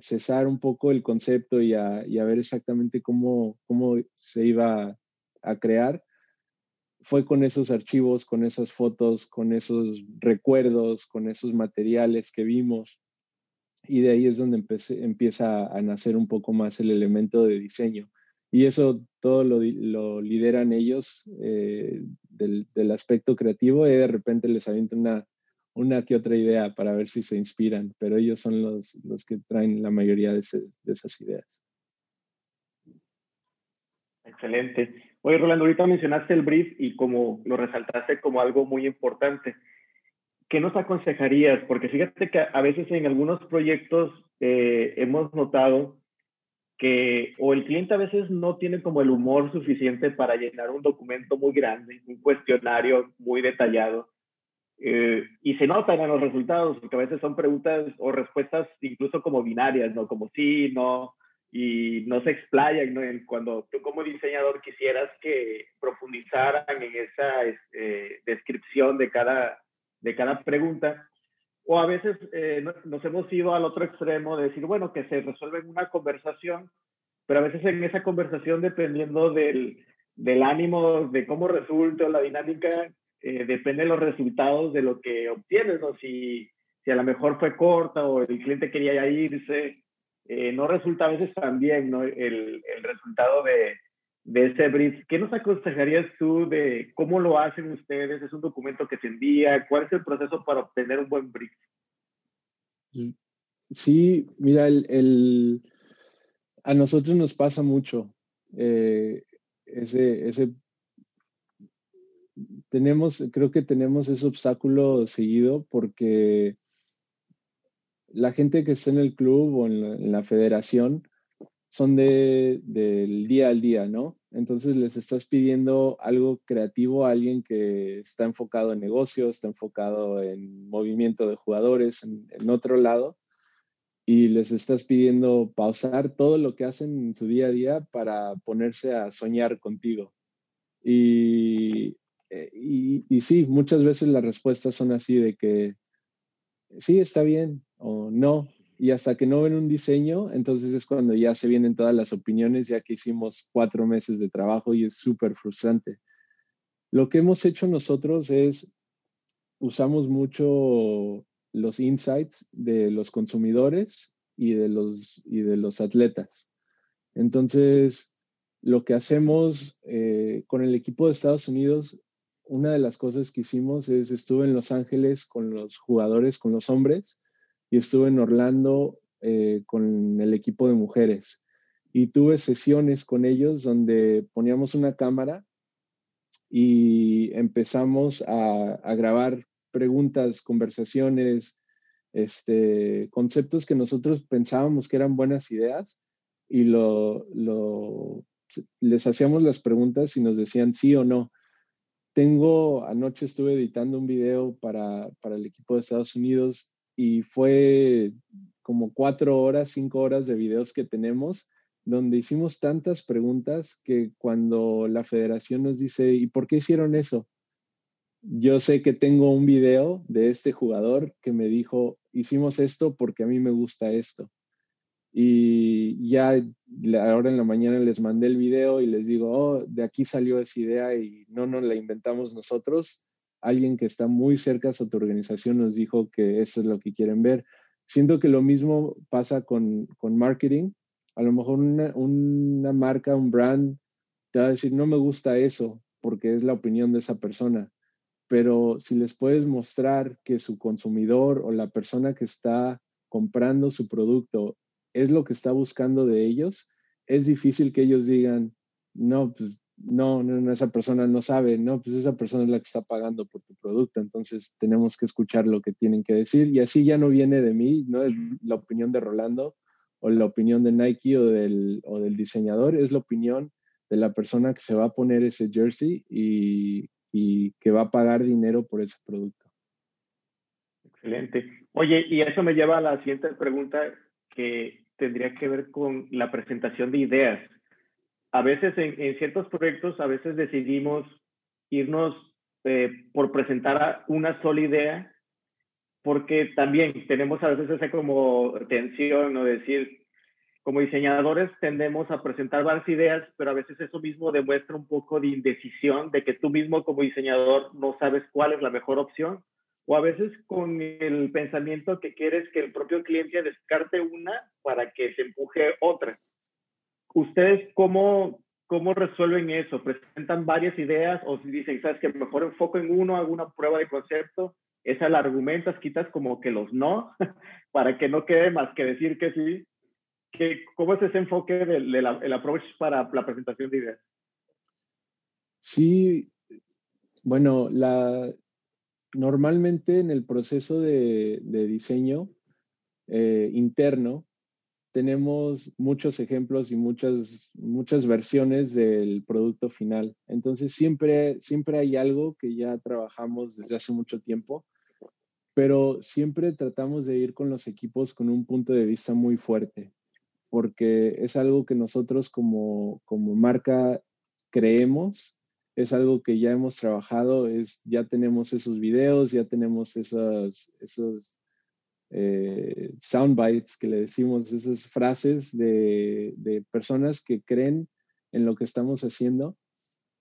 cesar un poco el concepto y a, ver exactamente cómo, cómo se iba a crear, fue con esos archivos, con esas fotos, con esos recuerdos, con esos materiales que vimos. Y de ahí es donde empieza a nacer un poco más el elemento de diseño. Y eso todo lo, lideran ellos eh, del, aspecto creativo y de repente les avienta una, una que otra idea para ver si se inspiran, pero ellos son los, los que traen la mayoría de, de esas ideas. Excelente. Oye, Rolando, ahorita mencionaste el brief y como lo resaltaste como algo muy importante. ¿Qué nos aconsejarías? Porque fíjate que a veces en algunos proyectos eh, hemos notado que o el cliente a veces no tiene como el humor suficiente para llenar un documento muy grande, un cuestionario muy detallado, eh, y se notan en los resultados, porque a veces son preguntas o respuestas incluso como binarias, ¿no? Como sí, no, y no se explayan, ¿no? cuando tú como diseñador quisieras que profundizaran en esa este, descripción de cada, de cada pregunta, o a veces eh, nos hemos ido al otro extremo de decir, bueno, que se resuelve en una conversación, pero a veces en esa conversación, dependiendo del, del ánimo, de cómo resulte o la dinámica, eh, depende de los resultados de lo que obtienes, ¿no? Si, si a lo mejor fue corta o el cliente quería irse, eh, no resulta a veces tan bien, ¿no? El, el resultado de, de ese brief. ¿Qué nos aconsejarías tú de cómo lo hacen ustedes? ¿Es un documento que se envía? ¿Cuál es el proceso para obtener un buen brief? Sí, mira, el, a nosotros nos pasa mucho eh, ese, ese, tenemos, creo que tenemos ese obstáculo seguido porque la gente que está en el club o en la federación, son de, del día al día, ¿no? Entonces les estás pidiendo algo creativo a alguien que está enfocado en negocios, está enfocado en movimiento de jugadores, en, otro lado, y les estás pidiendo pausar todo lo que hacen en su día a día para ponerse a soñar contigo. Y, eh, y, y sí, muchas veces las respuestas son así de que sí, está bien, o no, y hasta que no ven un diseño, entonces es cuando ya se vienen todas las opiniones, ya que hicimos cuatro meses de trabajo y es súper frustrante. Lo que hemos hecho nosotros es, usamos mucho los insights de los consumidores y de los, y de los atletas. Entonces, lo que hacemos eh, con el equipo de Estados Unidos, una de las cosas que hicimos es, estuve en Los Ángeles con los jugadores, con los hombres, y estuve en Orlando eh, con el equipo de mujeres. Y tuve sesiones con ellos donde poníamos una cámara y empezamos a, grabar preguntas, conversaciones, este, conceptos que nosotros pensábamos que eran buenas ideas y lo, les hacíamos las preguntas y nos decían sí o no. Tengo, anoche estuve editando un video para, para el equipo de Estados Unidos y fue como cuatro horas, cinco horas de videos que tenemos, donde hicimos tantas preguntas que cuando la federación nos dice, ¿y por qué hicieron eso? Yo sé que tengo un video de este jugador que me dijo, hicimos esto porque a mí me gusta esto. Y ya ahora en la mañana les mandé el video y les digo, oh, de aquí salió esa idea y no nos la inventamos nosotros, alguien que está muy cerca a tu organización nos dijo que eso es lo que quieren ver. Siento que lo mismo pasa con, con marketing. A lo mejor una, una, marca, un brand, te va a decir, no me gusta eso, porque es la opinión de esa persona. Pero si les puedes mostrar que su consumidor o la persona que está comprando su producto es lo que está buscando de ellos, es difícil que ellos digan, no, pues no, no, esa persona no sabe, no, pues esa persona es la que está pagando por tu producto, entonces tenemos que escuchar lo que tienen que decir y así ya no viene de mí, no es la opinión de Rolando o la opinión de Nike o del, o del diseñador, es la opinión de la persona que se va a poner ese jersey y, y que va a pagar dinero por ese producto. Excelente. Oye, y eso me lleva a la siguiente pregunta que tendría que ver con la presentación de ideas a veces en, ciertos proyectos, a veces decidimos irnos eh, por presentar una sola idea, porque también tenemos a veces esa como tensión, ¿no? Decir, como diseñadores tendemos a presentar varias ideas, pero a veces eso mismo demuestra un poco de indecisión, de que tú mismo como diseñador no sabes cuál es la mejor opción, o a veces con el pensamiento que quieres que el propio cliente descarte una para que se empuje otra. ¿Ustedes cómo, cómo resuelven eso? ¿Presentan varias ideas o dicen, sabes que mejor enfoco en uno, hago una prueba de concepto? Esa la argumentas, quitas como que los no, para que no quede más que decir que sí ¿Cómo es ese enfoque del, approach para la presentación de ideas? Sí, bueno, la, normalmente en el proceso de, diseño eh, interno tenemos muchos ejemplos y muchas, muchas versiones del producto final. Entonces siempre, siempre hay algo que ya trabajamos desde hace mucho tiempo, pero siempre tratamos de ir con los equipos con un punto de vista muy fuerte porque es algo que nosotros como, marca creemos, es algo que ya hemos trabajado, es, ya tenemos esos videos, ya tenemos esos, esos eh, sound bites que le decimos, esas frases de, personas que creen en lo que estamos haciendo.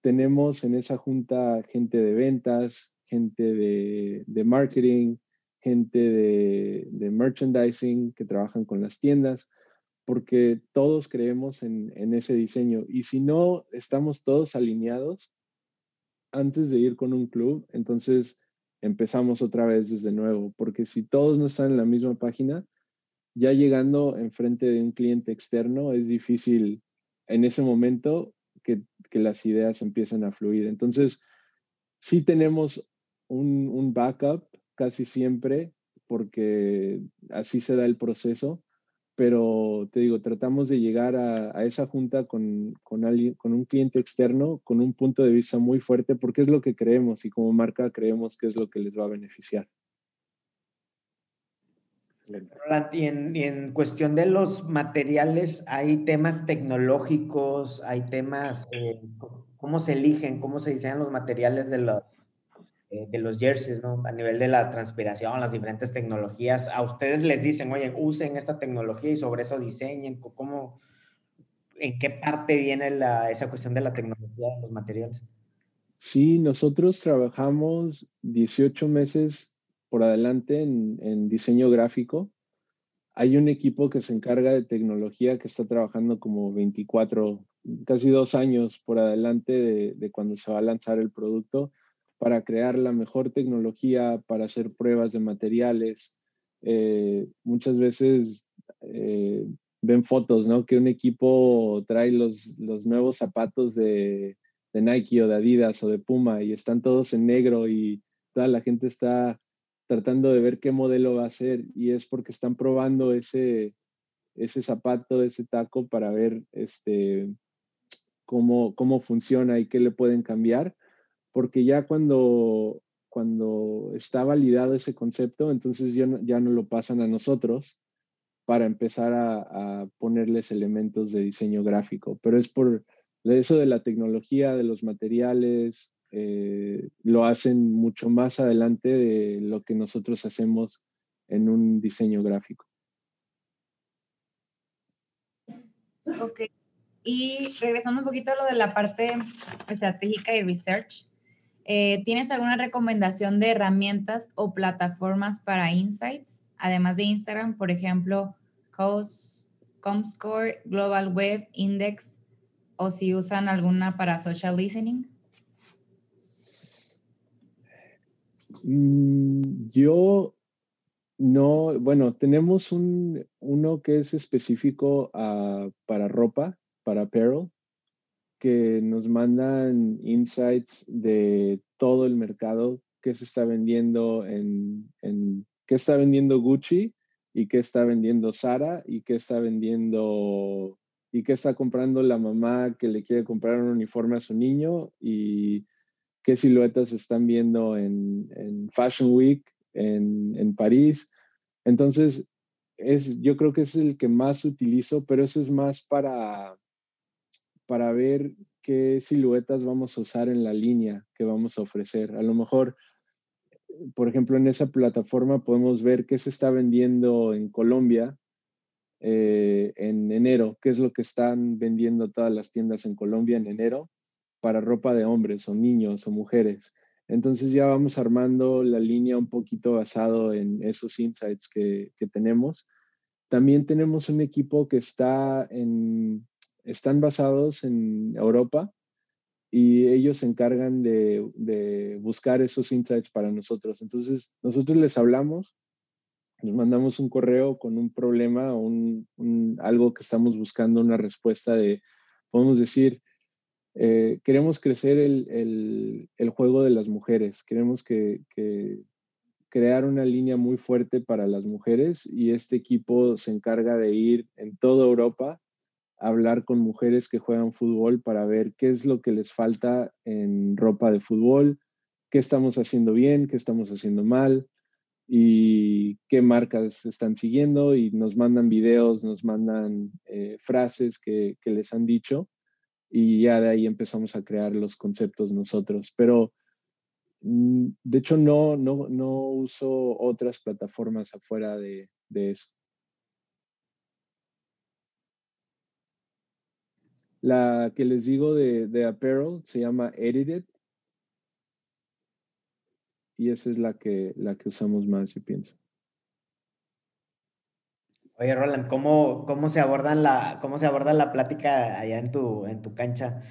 Tenemos en esa junta gente de ventas, gente de, marketing, gente de, de merchandising que trabajan con las tiendas porque todos creemos en, ese diseño. Y si no estamos todos alineados antes de ir con un club, entonces empezamos otra vez desde nuevo, porque si todos no están en la misma página, ya llegando enfrente de un cliente externo es difícil en ese momento que, las ideas empiecen a fluir. Entonces, sí tenemos un, un backup casi siempre, porque así se da el proceso pero te digo, tratamos de llegar a, esa junta con, con, alguien, con un cliente externo con un punto de vista muy fuerte porque es lo que creemos y como marca creemos que es lo que les va a beneficiar. Y en, cuestión de los materiales, hay temas tecnológicos, hay temas, eh, cómo se eligen, cómo se diseñan los materiales de los, eh, de los jerseys, ¿no? A nivel de la transpiración, las diferentes tecnologías, a ustedes les dicen, oye, usen esta tecnología y sobre eso diseñen, ¿cómo, en qué parte viene la, esa cuestión de la tecnología de los materiales? Sí, nosotros trabajamos 18 meses por adelante en, diseño gráfico. Hay un equipo que se encarga de tecnología que está trabajando como 24, casi dos años por adelante de, de cuando se va a lanzar el producto para crear la mejor tecnología, para hacer pruebas de materiales. Eh, muchas veces eh, ven fotos, ¿no? Que un equipo trae los, los nuevos zapatos de, de, Nike o de Adidas o de Puma y están todos en negro y toda la gente está tratando de ver qué modelo va a ser y es porque están probando ese, ese zapato, ese taco para ver este, cómo, cómo funciona y qué le pueden cambiar porque ya cuando, cuando está validado ese concepto, entonces ya no, lo pasan a nosotros para empezar a, ponerles elementos de diseño gráfico. Pero es por eso de la tecnología, de los materiales, eh, lo hacen mucho más adelante de lo que nosotros hacemos en un diseño gráfico. Ok. Y regresando un poquito a lo de la parte estratégica y research, eh, ¿Tienes alguna recomendación de herramientas o plataformas para insights? Además de Instagram, por ejemplo, Comscore, Global Web, Index, o si usan alguna para social listening. Mm, yo no, bueno, tenemos un, uno que es específico ah, para ropa, para apparel, que nos mandan insights de todo el mercado, qué se está vendiendo en, en qué está vendiendo Gucci y qué está vendiendo Sara y qué está vendiendo y qué está comprando la mamá que le quiere comprar un uniforme a su niño y qué siluetas están viendo en, en Fashion Week en, en, París. Entonces, es, yo creo que es el que más utilizo, pero eso es más para, para ver qué siluetas vamos a usar en la línea que vamos a ofrecer. A lo mejor, por ejemplo, en esa plataforma podemos ver qué se está vendiendo en Colombia eh, en enero, qué es lo que están vendiendo todas las tiendas en Colombia en enero para ropa de hombres o niños o mujeres. Entonces ya vamos armando la línea un poquito basado en esos insights que, tenemos. También tenemos un equipo que está en, están basados en Europa y ellos se encargan de, buscar esos insights para nosotros. Entonces nosotros les hablamos, les mandamos un correo con un problema o un, algo que estamos buscando, una respuesta de, podemos decir, eh, queremos crecer el, juego de las mujeres, queremos que, crear una línea muy fuerte para las mujeres y este equipo se encarga de ir en toda Europa hablar con mujeres que juegan fútbol para ver qué es lo que les falta en ropa de fútbol, qué estamos haciendo bien, qué estamos haciendo mal y qué marcas están siguiendo y nos mandan videos, nos mandan eh, frases que les han dicho y ya de ahí empezamos a crear los conceptos nosotros. Pero mm, de hecho no, no, no uso otras plataformas afuera de, de eso. La que les digo de, de apparel se llama Edited. Y esa es la que, la que usamos más, yo pienso. Oye, Roland, ¿cómo, cómo, se abordan la, ¿cómo se aborda la plática allá en tu, en tu cancha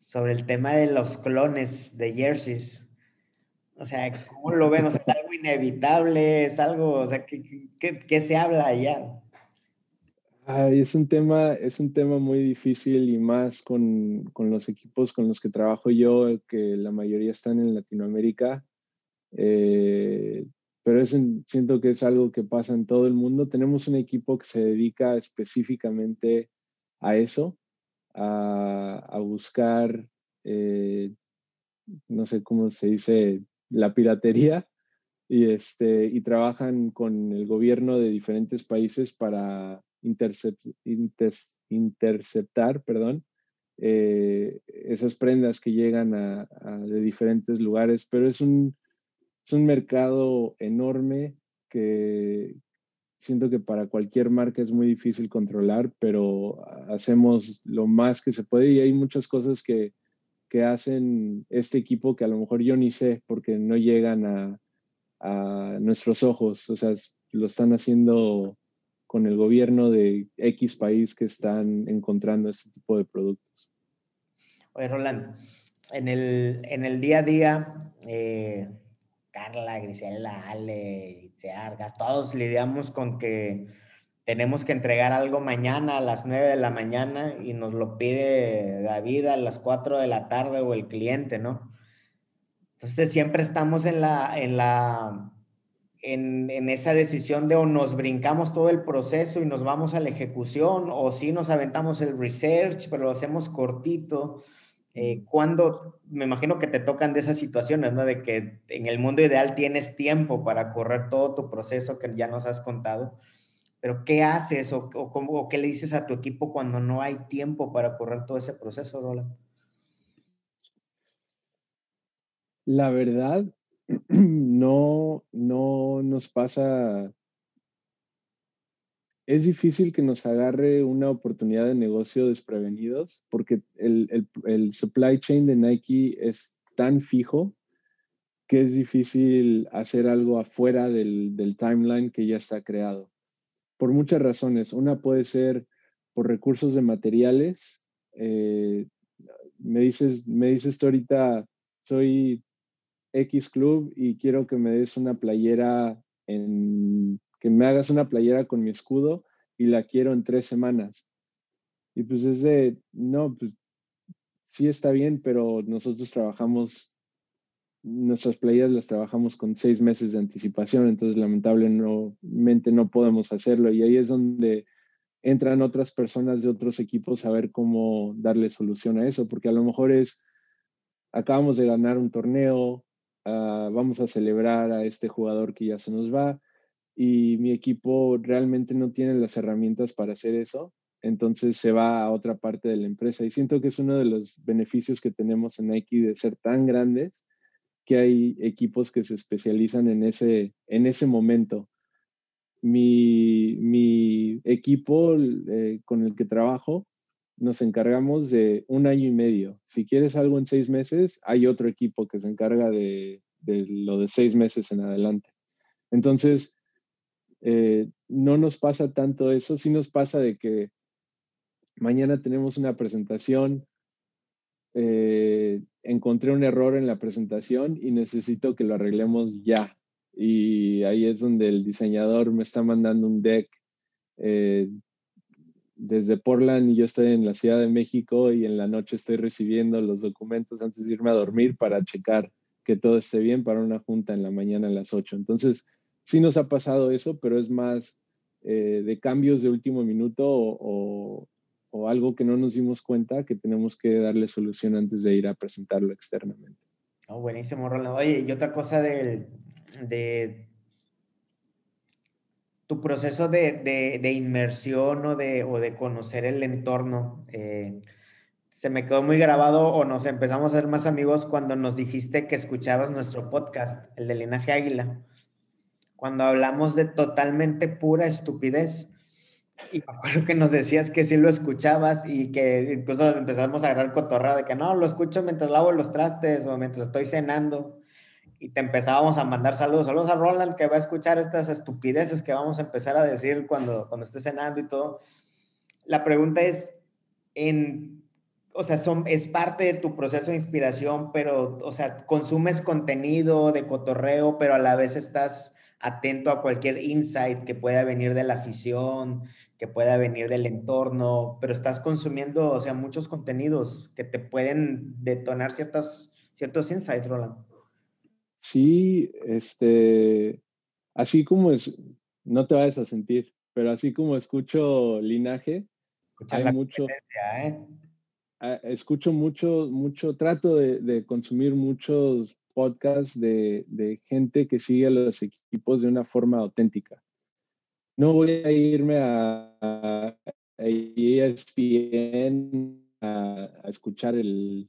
sobre el tema de los clones de jerseys? O sea, ¿cómo lo vemos? ¿Es algo inevitable? ¿Es algo, o sea, qué, qué, se habla allá? Ay, es un tema, es un tema muy difícil y más con, con, los equipos con los que trabajo yo, que la mayoría están en Latinoamérica. Eh, pero es, siento que es algo que pasa en todo el mundo. Tenemos un equipo que se dedica específicamente a eso, a, buscar, eh, no sé cómo se dice, la piratería, y, este, y trabajan con el gobierno de diferentes países para interceptar eh, esas prendas que llegan de diferentes lugares, pero es un mercado enorme que siento que para cualquier marca es muy difícil controlar, pero hacemos lo más que se puede y hay muchas cosas que, que hacen este equipo que a lo mejor yo ni sé porque no llegan a, a nuestros ojos, o sea, lo están haciendo con el gobierno de X país que están encontrando este tipo de productos. Oye, Roland, en el, en el día a día, eh, Carla, Grisela, Ale, Itziargas, todos lidiamos con que tenemos que entregar algo mañana a las 9 de la mañana y nos lo pide David a las 4 de la tarde o el cliente, ¿no? Entonces siempre estamos en la, en la, en, en, esa decisión de o nos brincamos todo el proceso y nos vamos a la ejecución o si nos aventamos el research, pero lo hacemos cortito eh, cuando, me imagino que te tocan de esas situaciones, ¿no? De que en el mundo ideal tienes tiempo para correr todo tu proceso que ya nos has contado, pero ¿qué haces o, o, qué le dices a tu equipo cuando no hay tiempo para correr todo ese proceso, Roland? La verdad, no, no nos pasa es difícil que nos agarre una oportunidad de negocio desprevenidos porque el, supply chain de Nike es tan fijo que es difícil hacer algo afuera del, timeline que ya está creado. Por muchas razones. Una puede ser por recursos de materiales. Eh, me, dices, me dices tú ahorita, soy X Club y quiero que me des una playera en que me hagas una playera con mi escudo y la quiero en tres semanas. Y pues es de, no, pues sí está bien, pero nosotros trabajamos, nuestras playeras las trabajamos con seis meses de anticipación, entonces lamentablemente no podemos hacerlo. Y ahí es donde entran otras personas de otros equipos a ver cómo darle solución a eso, porque a lo mejor es, acabamos de ganar un torneo, ah, vamos a celebrar a este jugador que ya se nos va, y mi equipo realmente no tiene las herramientas para hacer eso, entonces se va a otra parte de la empresa. Y siento que es uno de los beneficios que tenemos en Nike de ser tan grandes que hay equipos que se especializan en ese, en ese momento. Mi, mi equipo eh, con el que trabajo nos encargamos de un año y medio. Si quieres algo en seis meses, hay otro equipo que se encarga de, lo de seis meses en adelante. Entonces, eh, no nos pasa tanto eso, sí nos pasa de que mañana tenemos una presentación, eh, encontré un error en la presentación y necesito que lo arreglemos ya. Y ahí es donde el diseñador me está mandando un deck eh, desde Portland y yo estoy en la Ciudad de México y en la noche estoy recibiendo los documentos antes de irme a dormir para checar que todo esté bien para una junta en la mañana a las 8. Entonces, sí nos ha pasado eso, pero es más eh, de cambios de último minuto o, algo que no nos dimos cuenta que tenemos que darle solución antes de ir a presentarlo externamente. Oh, buenísimo, Rolando. Oye, y otra cosa de tu proceso de, de, inmersión o de, o de, conocer el entorno, eh, se me quedó muy grabado o nos empezamos a ser más amigos cuando nos dijiste que escuchabas nuestro podcast, el de Linaje Águila, cuando hablamos de totalmente pura estupidez. Y me que nos decías que sí lo escuchabas y que incluso empezamos a agarrar cotorra de que no, lo escucho mientras lavo los trastes o mientras estoy cenando y te empezábamos a mandar saludos. Saludos a Roland que va a escuchar estas estupideces que vamos a empezar a decir cuando, cuando esté cenando y todo. La pregunta es, en, o sea, son, es parte de tu proceso de inspiración, pero, o sea, consumes contenido de cotorreo, pero a la vez estás atento a cualquier insight que pueda venir de la afición, que pueda venir del entorno, pero estás consumiendo, o sea, muchos contenidos que te pueden detonar ciertas, ciertos insights, Roland. Sí, este, así como es, no te vayas a sentir, pero así como escucho linaje, hay mucho, ¿eh? ah, escucho mucho, mucho, trato de, consumir muchos podcasts de, gente que sigue a los equipos de una forma auténtica. No voy a irme a, a ESPN a, escuchar el,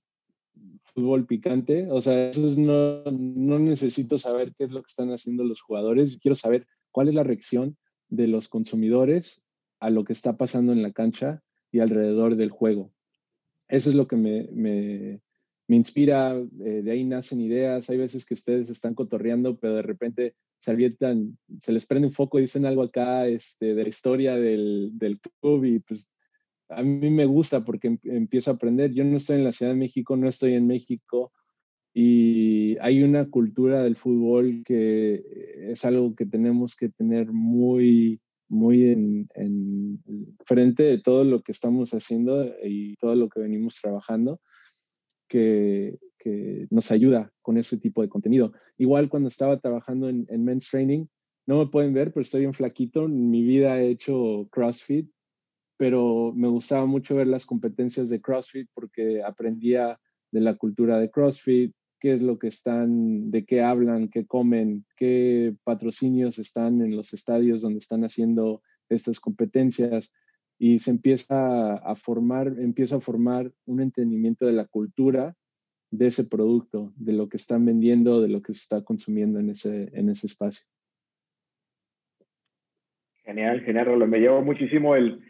fútbol picante. O sea, no, no necesito saber qué es lo que están haciendo los jugadores. Quiero saber cuál es la reacción de los consumidores a lo que está pasando en la cancha y alrededor del juego. Eso es lo que me, me, me inspira, eh, de ahí nacen ideas. Hay veces que ustedes están cotorreando, pero de repente se avientan, se les prende un foco y dicen algo acá este, de la historia del, del club y pues a mí me gusta porque em, empiezo a aprender. Yo no estoy en la Ciudad de México, no estoy en México y hay una cultura del fútbol que es algo que tenemos que tener muy, muy en, frente de todo lo que estamos haciendo y todo lo que venimos trabajando, que, nos ayuda con ese tipo de contenido. Igual cuando estaba trabajando en, en Men's Training, no me pueden ver, pero estoy bien flaquito. En mi vida he hecho CrossFit pero me gustaba mucho ver las competencias de CrossFit porque aprendía de la cultura de CrossFit, qué es lo que están, de qué hablan, qué comen, qué patrocinios están en los estadios donde están haciendo estas competencias y se empieza a formar, empieza a formar un entendimiento de la cultura de ese producto, de lo que están vendiendo, de lo que se está consumiendo en ese, en ese espacio. Genial, genial, Me llevó muchísimo el,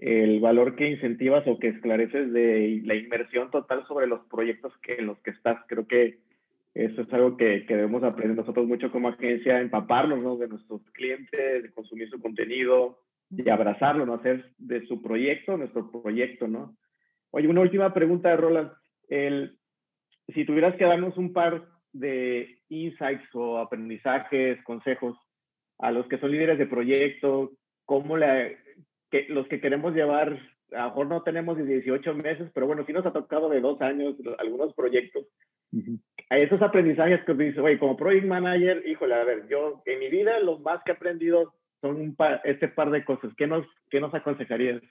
el valor que incentivas o que esclareces de la inmersión total sobre los proyectos que, en los que estás. Creo que eso es algo que, que debemos aprender nosotros mucho como agencia, empaparnos de nuestros clientes, de consumir su contenido y abrazarlo, ¿no? hacer de su proyecto nuestro proyecto, ¿no? Oye, una última pregunta, Roland. El, si tuvieras que darnos un par de insights o aprendizajes, consejos a los que son líderes de proyecto, ¿cómo le, que los que queremos llevar, a lo mejor no tenemos 18 meses, pero bueno, sí nos ha tocado de dos años algunos proyectos. Hay esos aprendizajes que dice, oye, como project manager, híjole, a ver, yo en mi vida lo más que he aprendido son un este par de cosas. ¿Qué nos, qué nos aconsejarías,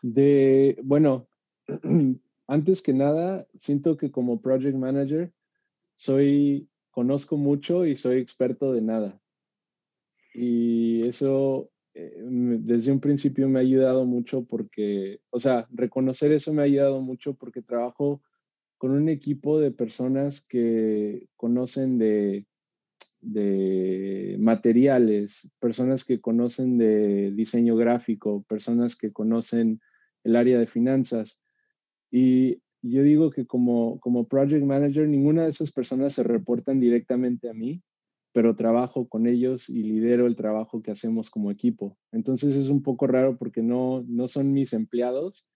De, bueno, antes que nada, siento que como project manager soy, conozco mucho y soy experto de nada. Y eso eh, desde un principio me ha ayudado mucho porque, o sea, reconocer eso me ha ayudado mucho porque trabajo con un equipo de personas que conocen de, de materiales, personas que conocen de diseño gráfico, personas que conocen el área de finanzas. Y yo digo que como, como project manager, ninguna de esas personas se reportan directamente a mí, pero trabajo con ellos y lidero el trabajo que hacemos como equipo. Entonces es un poco raro porque no, no son mis empleados,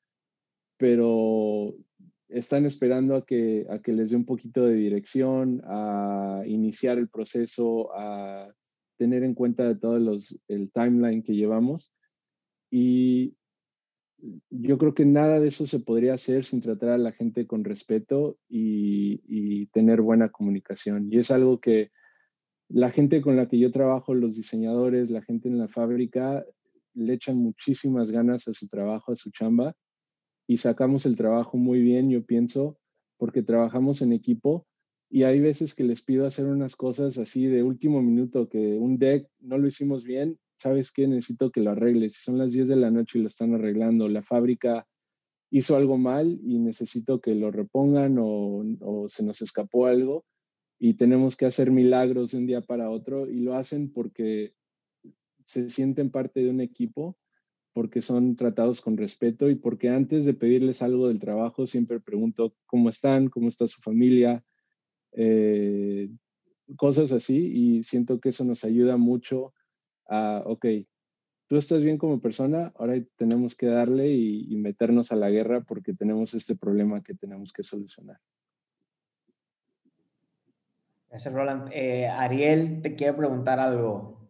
pero están esperando a que, a que les dé un poquito de dirección, a iniciar el proceso, a tener en cuenta de todo los, el timeline que llevamos. Y yo creo que nada de eso se podría hacer sin tratar a la gente con respeto y, y, tener buena comunicación. Y es algo que la gente con la que yo trabajo, los diseñadores, la gente en la fábrica, le echan muchísimas ganas a su trabajo, a su chamba y sacamos el trabajo muy bien, yo pienso, porque trabajamos en equipo y hay veces que les pido hacer unas cosas así de último minuto, que un deck no lo hicimos bien, ¿sabes qué? Necesito que lo arregles. Son las 10 de la noche y lo están arreglando, la fábrica hizo algo mal y necesito que lo repongan o se nos escapó algo y tenemos que hacer milagros de un día para otro y lo hacen porque se sienten parte de un equipo porque son tratados con respeto y porque antes de pedirles algo del trabajo siempre pregunto cómo están, cómo está su familia, eh, cosas así y siento que eso nos ayuda mucho a, ok, tú estás bien como persona, ahora tenemos que darle y, meternos a la guerra porque tenemos este problema que tenemos que solucionar. Gracias, Roland. Eh, Ariel, te quiero preguntar algo.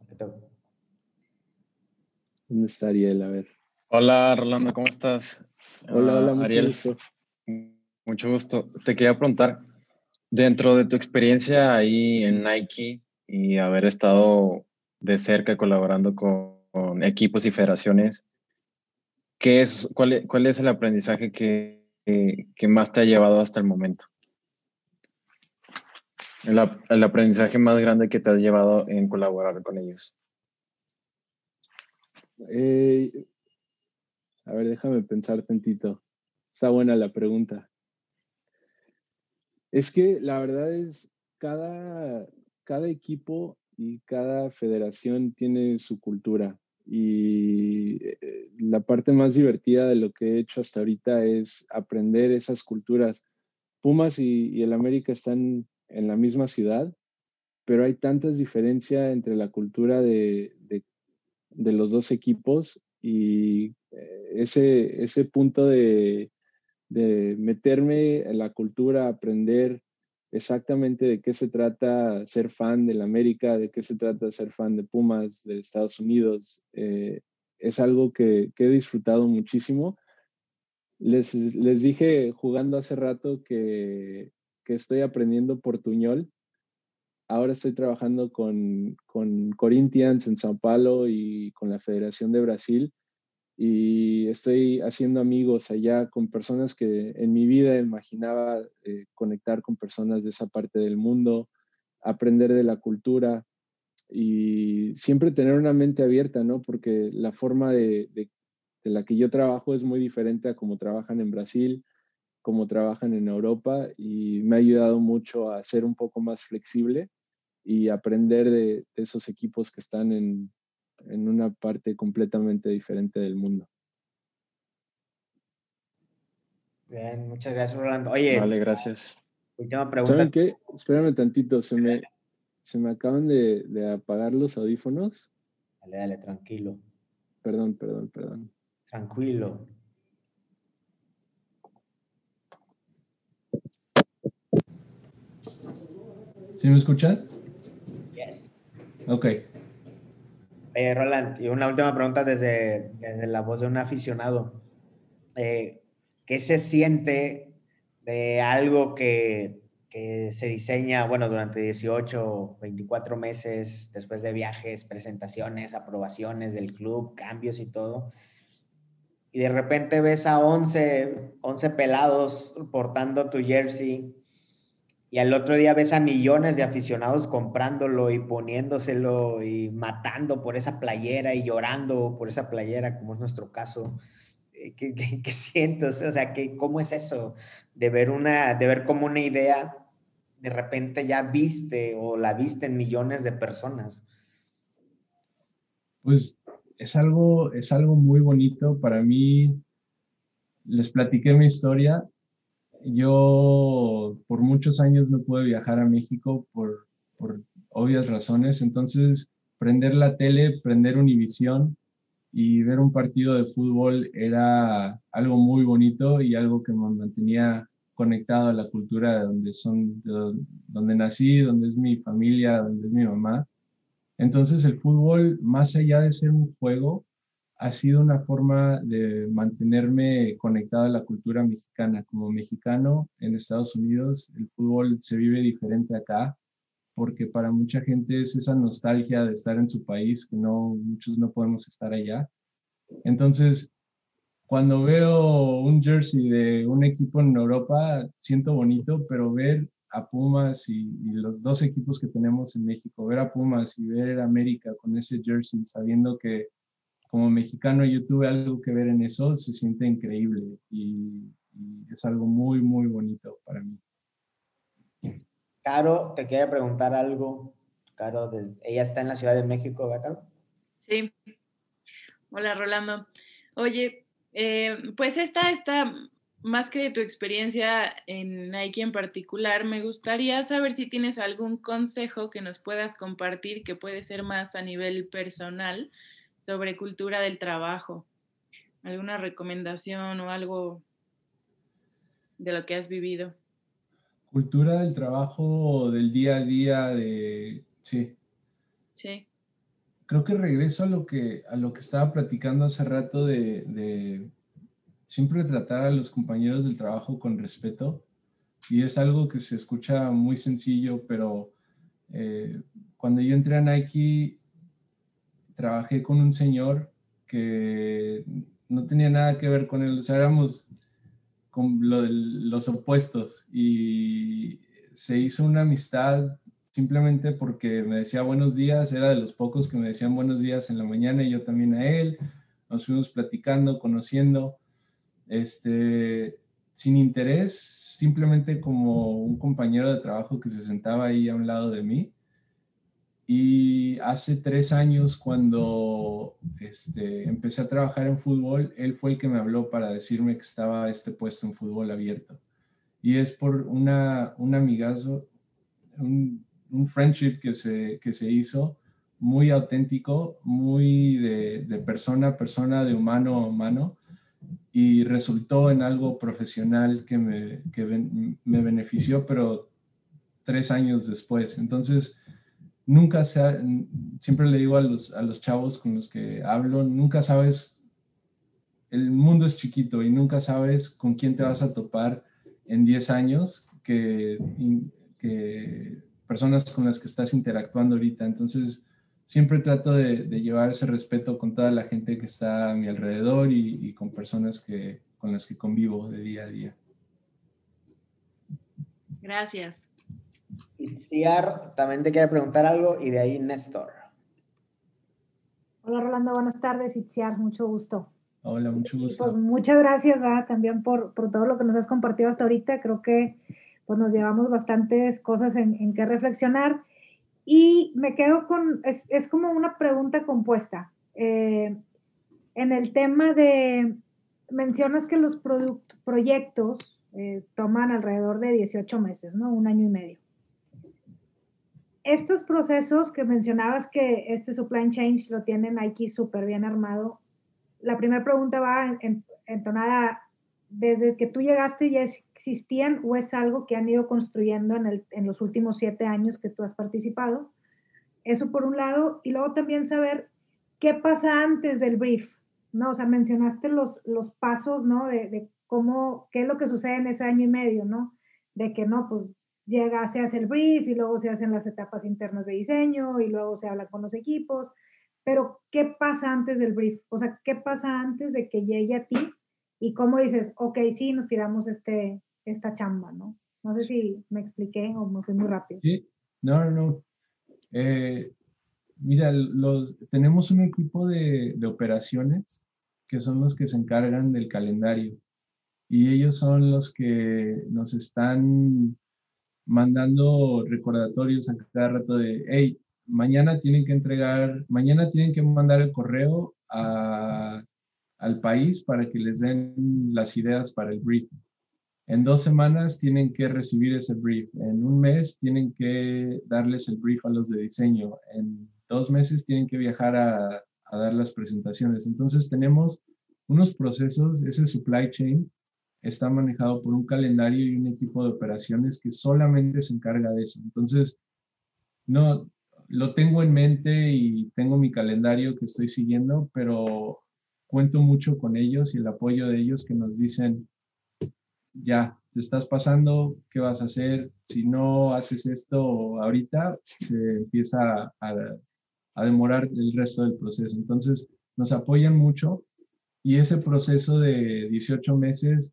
¿Dónde está Ariel? A ver. Hola, Rolando, ¿cómo estás? Hola, hola, mucho Ariel. gusto. Mucho gusto. Te quería preguntar, dentro de tu experiencia ahí en Nike y haber estado de cerca colaborando con, equipos y federaciones, ¿qué es, cuál, es el aprendizaje que, que, más te ha llevado hasta el momento? El, aprendizaje más grande que te ha llevado en colaborar con ellos. Eh, a ver, déjame pensar tantito. Está buena la pregunta. Es que la verdad es, cada, cada equipo y cada federación tiene su cultura. Y eh, la parte más divertida de lo que he hecho hasta ahorita es aprender esas culturas. Pumas y, el América están en la misma ciudad, pero hay tantas diferencias entre la cultura de, de los dos equipos y eh, ese, ese punto de, de meterme en la cultura, aprender exactamente de qué se trata ser fan del América, de qué se trata ser fan de Pumas, de Estados Unidos, eh, es algo que, que, he disfrutado muchísimo. Les, les dije jugando hace rato que, que estoy aprendiendo portuñol ahora estoy trabajando con, Corinthians en Sao Paulo y con la Federación de Brasil y estoy haciendo amigos allá con personas que en mi vida imaginaba eh, conectar con personas de esa parte del mundo, aprender de la cultura y siempre tener una mente abierta, ¿no? Porque la forma de, de la que yo trabajo es muy diferente a como trabajan en Brasil, como trabajan en Europa y me ha ayudado mucho a ser un poco más flexible y aprender de, esos equipos que están en, en, una parte completamente diferente del mundo. Bien, muchas gracias, Rolando. Oye, vale, gracias. Última pregunta. ¿Saben qué? Espérame tantito, se me, se me acaban de, de apagar los audífonos. Dale, dale, tranquilo. Perdón, perdón, perdón. Tranquilo. ¿Sí me escuchan? Ok. Eh, Roland, y una última pregunta desde, la voz de un aficionado. Eh, ¿Qué se siente de algo que, que, se diseña, bueno, durante 18, 24 meses, después de viajes, presentaciones, aprobaciones del club, cambios y todo? Y de repente ves a 11, 11 pelados portando tu jersey y al otro día ves a millones de aficionados comprándolo y poniéndoselo y matando por esa playera y llorando por esa playera, como es nuestro caso. Eh, ¿Qué, qué, sientes? O sea, ¿qué, ¿cómo es eso de ver, una, de ver como una idea de repente ya viste o la viste en millones de personas? Pues es algo, es algo muy bonito para mí. Les platiqué mi historia. Yo por muchos años no pude viajar a México por, obvias razones. Entonces, prender la tele, prender Univisión y ver un partido de fútbol era algo muy bonito y algo que me mantenía conectado a la cultura de donde son, donde nací, donde es mi familia, donde es mi mamá. Entonces el fútbol, más allá de ser un juego, ha sido una forma de mantenerme conectado a la cultura mexicana. Como mexicano en Estados Unidos, el fútbol se vive diferente acá, porque para mucha gente es esa nostalgia de estar en su país, que no, muchos no podemos estar allá. Entonces, cuando veo un jersey de un equipo en Europa, siento bonito, pero ver a Pumas y, los dos equipos que tenemos en México, ver a Pumas y ver a América con ese jersey, sabiendo que como mexicano yo tuve algo que ver en eso, se siente increíble y, es algo muy, muy bonito para mí. Caro, te quiere preguntar algo. Caro, ella está en la Ciudad de México, ¿verdad, Caro? Sí. Hola, Rolando. Oye, eh, pues esta está más que de tu experiencia en Nike en particular, me gustaría saber si tienes algún consejo que nos puedas compartir que puede ser más a nivel personal sobre cultura del trabajo. ¿Alguna recomendación o algo de lo que has vivido? Cultura del trabajo del día a día de sí. Sí. Creo que regreso a lo que a lo que estaba platicando hace rato de siempre tratar a los compañeros del trabajo con respeto. Y es algo que se escucha muy sencillo, pero eh, cuando yo entré a Nike, trabajé con un señor que no tenía nada que ver con él, o éramos con los opuestos. Y se hizo una amistad simplemente porque me decía buenos días, era de los pocos que me decían buenos días en la mañana y yo también a él, nos fuimos platicando, conociendo este, sin interés, simplemente como un compañero de trabajo que se sentaba ahí a un lado de mí. Y hace tres años, cuando este, empecé a trabajar en fútbol, él fue el que me habló para decirme que estaba este puesto en fútbol abierto. Y es por una, un amigazo, un, friendship que se, hizo muy auténtico, muy de, de persona a persona, de humano a humano y resultó en algo profesional que me, que me benefició, pero tres años después. Entonces, nunca se siempre le digo a los, a los chavos con los que hablo, nunca sabes, el mundo es chiquito y nunca sabes con quién te vas a topar en 10 años que, que personas con las que estás interactuando ahorita. Entonces, siempre trato de, llevar ese respeto con toda la gente que está a mi alrededor y, con personas que, con las que convivo de día a día. Gracias. Itziar también te quiere preguntar algo y de ahí Néstor. Hola Rolando, buenas tardes. Itziar, mucho gusto. Hola, mucho gusto. Pues muchas gracias también por, por, todo lo que nos has compartido hasta ahorita. Creo que pues, nos llevamos bastantes cosas en, en que reflexionar. Y me quedo con, es, es como una pregunta compuesta. Eh, en el tema de, mencionas que los proyectos eh, toman alrededor de 18 meses, ¿no? Un año y medio. Estos procesos que mencionabas que este supply chain lo tienen aquí súper bien armado, la primera pregunta va entonada, desde que tú llegaste ya existían o es algo que han ido construyendo en, el, en los últimos siete años que tú has participado. Eso por un lado. Y luego también saber qué pasa antes del brief, ¿no? O sea, mencionaste los, los pasos, ¿no? De, de cómo, qué es lo que sucede en ese año y medio, ¿no? De que no, pues llega, se hace el brief y luego se hacen las etapas internas de diseño y luego se habla con los equipos. Pero, ¿qué pasa antes del brief? O sea, ¿qué pasa antes de que llegue a ti? Y cómo dices, ok, sí, nos tiramos este, esta chamba, ¿no? No sé si me expliqué o me fui muy rápido. Sí, no, no, no. Eh, mira, los, tenemos un equipo de, de, operaciones que son los que se encargan del calendario y ellos son los que nos están mandando recordatorios a cada rato de, hey, mañana tienen que entregar, mañana tienen que mandar el correo al país para que les den las ideas para el brief. En dos semanas tienen que recibir ese brief. En un mes tienen que darles el brief a los de diseño. En dos meses tienen que viajar a, dar las presentaciones. Entonces tenemos unos procesos, ese supply chain está manejado por un calendario y un equipo de operaciones que solamente se encarga de eso. Entonces, no, lo tengo en mente y tengo mi calendario que estoy siguiendo, pero cuento mucho con ellos y el apoyo de ellos que nos dicen, ya, te estás pasando, ¿qué vas a hacer? Si no haces esto ahorita, se empieza a, a demorar el resto del proceso. Entonces, nos apoyan mucho y ese proceso de 18 meses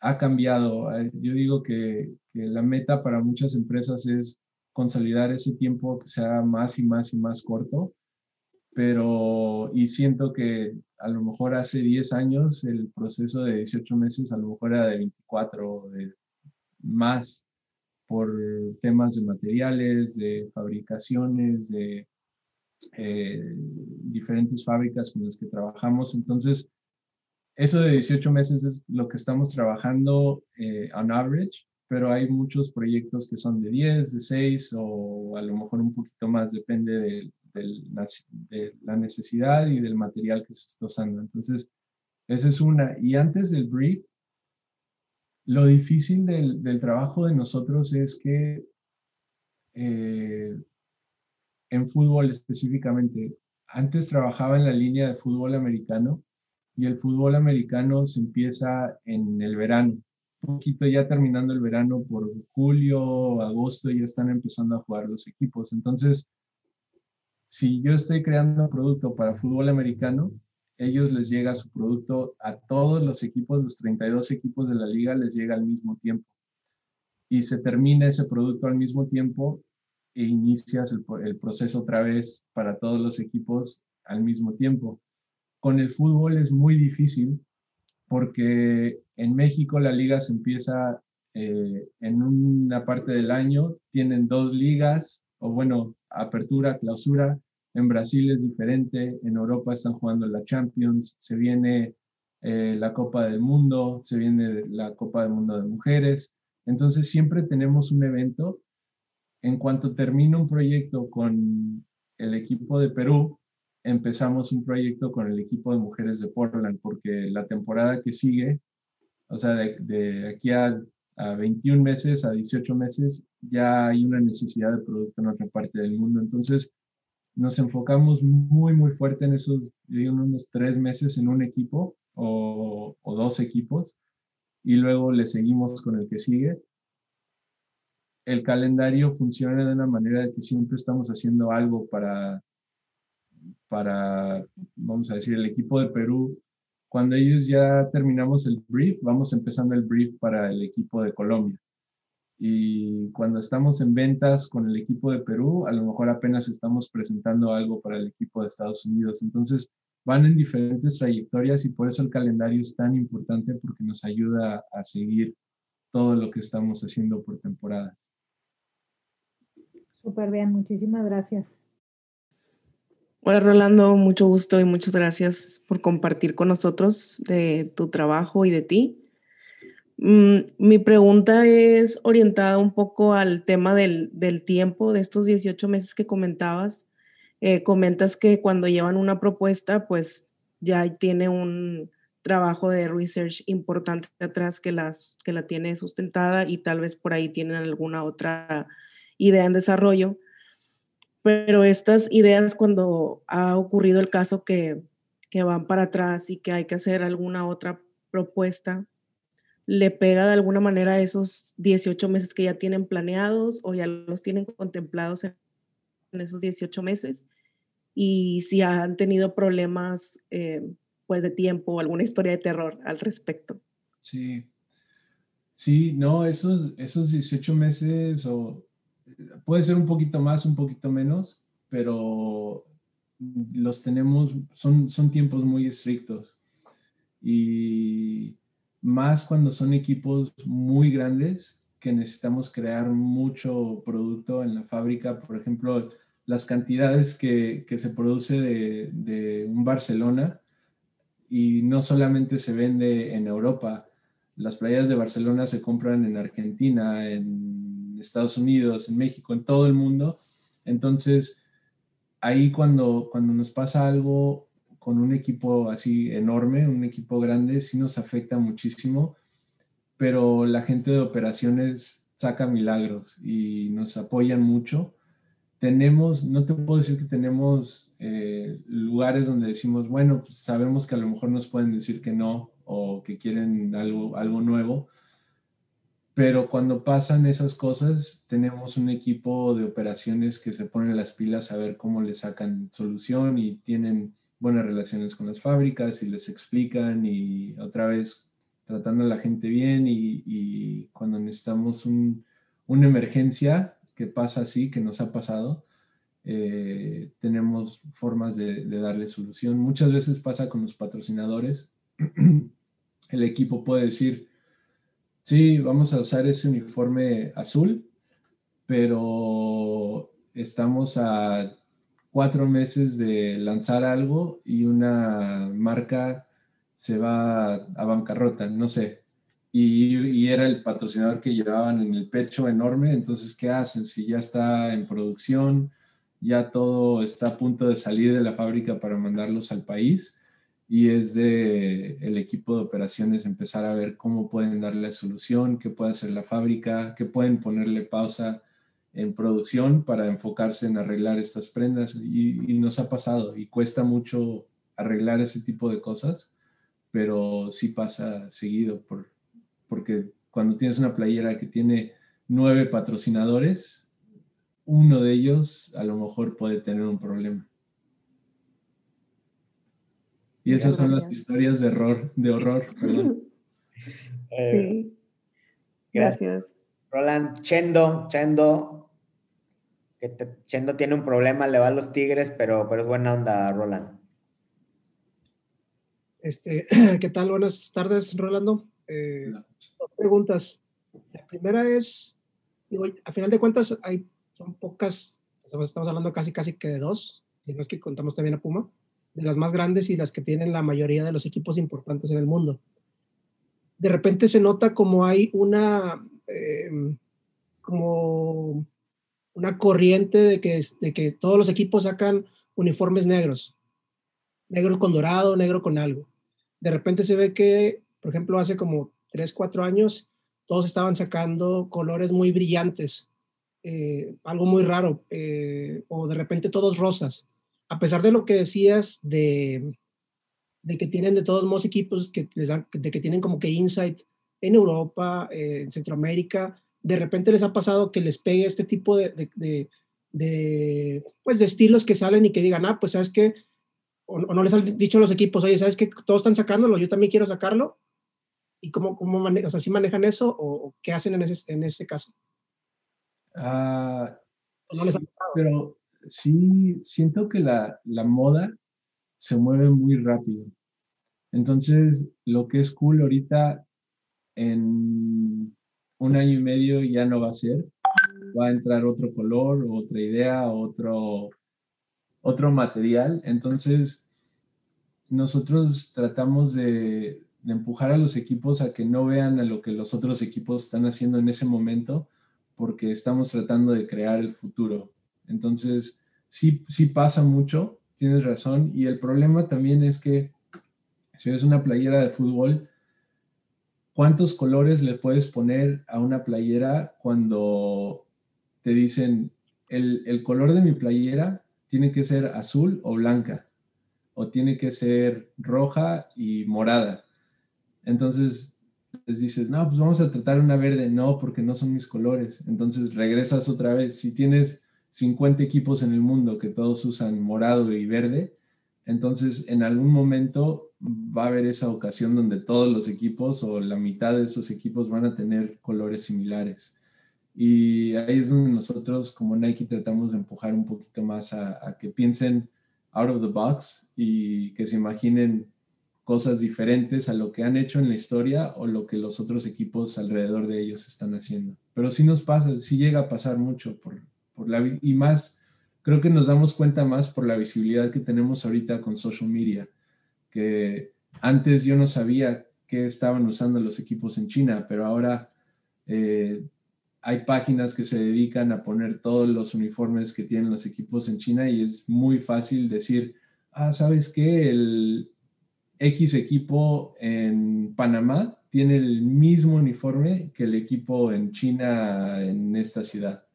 ha cambiado. Yo digo que, que, la meta para muchas empresas es consolidar ese tiempo que sea más y más y más corto, pero y siento que a lo mejor hace 10 años el proceso de 18 meses a lo mejor era de 24 o de más por temas de materiales, de fabricaciones, de eh, diferentes fábricas con las que trabajamos. Entonces, eso de 18 meses es lo que estamos trabajando eh, on average, pero hay muchos proyectos que son de 10, de 6 o a lo mejor un poquito más, depende de, la necesidad y del material que se está usando. Entonces, esa es una. Y antes del brief, lo difícil del, del trabajo de nosotros es que eh, en fútbol específicamente. Antes trabajaba en la línea de fútbol americano y el fútbol americano se empieza en el verano. Un poquito ya terminando el verano, por julio, agosto, ya están empezando a jugar los equipos. Entonces, si yo estoy creando un producto para fútbol americano, ellos les llega su producto a todos los equipos, los 32 equipos de la liga les llega al mismo tiempo. Y se termina ese producto al mismo tiempo e inicias el, proceso otra vez para todos los equipos al mismo tiempo. Con el fútbol es muy difícil porque en México la liga se empieza eh, en una parte del año, tienen dos ligas, o bueno, apertura, clausura. En Brasil es diferente, en Europa están jugando la Champions, se viene eh, la Copa del Mundo, se viene la Copa del Mundo de Mujeres. Entonces siempre tenemos un evento en cuanto termino un proyecto con el equipo de Perú, empezamos un proyecto con el equipo de mujeres de Portland, porque la temporada que sigue, o sea, de, aquí a, 21 meses, a 18 meses, ya hay una necesidad de producto en otra parte del mundo. Entonces, nos enfocamos muy, muy fuerte en esos, digo, unos tres meses en un equipo o, o dos equipos, y luego le seguimos con el que sigue el calendario funciona de una manera de que siempre estamos haciendo algo para, para, vamos a decir, el equipo de Perú. Cuando ellos ya terminamos el brief, vamos empezando el brief para el equipo de Colombia. Y cuando estamos en ventas con el equipo de Perú, a lo mejor apenas estamos presentando algo para el equipo de Estados Unidos. Entonces, van en diferentes trayectorias y por eso el calendario es tan importante porque nos ayuda a seguir todo lo que estamos haciendo por temporada. Súper bien, muchísimas gracias. Hola Rolando, mucho gusto y muchas gracias por compartir con nosotros de tu trabajo y de ti. Mm, mi pregunta es orientada un poco al tema del, del tiempo, de estos 18 meses que comentabas. Eh, comentas que cuando llevan una propuesta, pues ya tiene un trabajo de research importante atrás que, las, que la tiene sustentada y tal vez por ahí tienen alguna otra idea en desarrollo, pero estas ideas cuando ha ocurrido el caso que, que van para atrás y que hay que hacer alguna otra propuesta, le pega de alguna manera esos 18 meses que ya tienen planeados o ya los tienen contemplados en, esos 18 meses y si han tenido problemas eh, pues de tiempo o alguna historia de terror al respecto. Sí, sí, no, esos, esos 18 meses o puede ser un poquito más, un poquito menos, pero los tenemos, son, son tiempos muy estrictos. Y más cuando son equipos muy grandes que necesitamos crear mucho producto en la fábrica. Por ejemplo, las cantidades que, se produce de, un Barcelona y no solamente se vende en Europa, las playas de Barcelona se compran en Argentina, en Estados Unidos, en México, en todo el mundo. Entonces, ahí cuando, cuando nos pasa algo con un equipo así enorme, un equipo grande, sí nos afecta muchísimo, pero la gente de operaciones saca milagros y nos apoyan mucho. Tenemos, no te puedo decir que tenemos eh, lugares donde decimos, bueno, pues sabemos que a lo mejor nos pueden decir que no o que quieren algo, algo nuevo, pero cuando pasan esas cosas, tenemos un equipo de operaciones que se ponen las pilas a ver cómo le sacan solución y tienen buenas relaciones con las fábricas y les explican y otra vez tratando a la gente bien y, cuando necesitamos una emergencia que pasa así, que nos ha pasado, eh, tenemos formas de, de darle solución. Muchas veces pasa con los patrocinadores. El equipo puede decir, sí, vamos a usar ese uniforme azul, pero estamos a cuatro meses de lanzar algo y una marca se va a bancarrota, no sé. Y, era el patrocinador que llevaban en el pecho enorme, entonces, ¿qué hacen? Si ya está en producción, ya todo está a punto de salir de la fábrica para mandarlos al país, y es de el equipo de operaciones empezar a ver cómo pueden darle solución, qué puede hacer la fábrica, qué pueden ponerle pausa en producción para enfocarse en arreglar estas prendas y, nos ha pasado y cuesta mucho arreglar ese tipo de cosas, pero sí pasa seguido por, porque cuando tienes una playera que tiene nueve patrocinadores, uno de ellos a lo mejor puede tener un problema. Y esas son las historias de horror, de horror, perdón. Sí. Gracias. Roland, Chendo, Chendo, que Chendo tiene un problema, le va a los Tigres, pero, pero es buena onda, Roland. Este, ¿Qué tal? Buenas tardes, Rolando. Eh, dos preguntas. La primera es, digo, a final de cuentas, hay, son pocas, estamos, estamos hablando casi, casi que de dos, si no es que contamos también a Puma de las más grandes y las que tienen la mayoría de los equipos importantes en el mundo. De repente se nota como hay una, em, como una corriente de que, de que todos los equipos sacan uniformes negros, negro con dorado, negro con algo. De repente se ve que, por ejemplo, hace como 3, 4 años, todos estaban sacando colores muy brillantes, eh, algo muy raro, eh, o de repente todos rosas a pesar de lo que decías de, de que tienen de todos modos equipos que les dan, de que tienen como que insight en Europa, eh, en Centroamérica, de repente les ha pasado que les pegue este tipo de, de, pues de estilos que salen y que digan, ah, pues sabes que, o, no les han dicho a los equipos, oye, sabes que todos están sacándolo, yo también quiero sacarlo. ¿Y cómo, cómo manejan, o sea, si manejan eso o, qué hacen en ese, en ese caso? Ah, no les pero sí siento que la, moda se mueve muy rápido. Entonces, lo que es cool ahorita en un año y medio ya no va a ser. Va a entrar otro color, otra idea, otro, otro material. Entonces, nosotros tratamos de, de, empujar a los equipos a que no vean a lo que los otros equipos están haciendo en ese momento, porque estamos tratando de crear el futuro. Entonces, sí, sí pasa mucho, tienes razón. Y el problema también es que si es una playera de fútbol, ¿cuántos colores le puedes poner a una playera cuando te dicen el, el color de mi playera tiene que ser azul o blanca? O tiene que ser roja y morada. Entonces les dices, no, pues vamos a tratar una verde. No, porque no son mis colores. Entonces regresas otra vez. Si tienes 50 equipos en el mundo que todos usan morado y verde, entonces en algún momento va a haber esa ocasión donde todos los equipos o la mitad de esos equipos van a tener colores similares. Y ahí es donde nosotros como Nike tratamos de empujar un poquito más a, que piensen out of the box y que se imaginen cosas diferentes a lo que han hecho en la historia o lo que los otros equipos alrededor de ellos están haciendo. Pero sí nos pasa, sí llega a pasar mucho por, la, y más creo que nos damos cuenta más por la visibilidad que tenemos ahorita con social media, que antes yo no sabía qué estaban usando los equipos en China, pero ahora eh, hay páginas que se dedican a poner todos los uniformes que tienen los equipos en China y es muy fácil decir, ah, ¿sabes qué? El X equipo en Panamá tiene el mismo uniforme que el equipo en China en esta ciudad.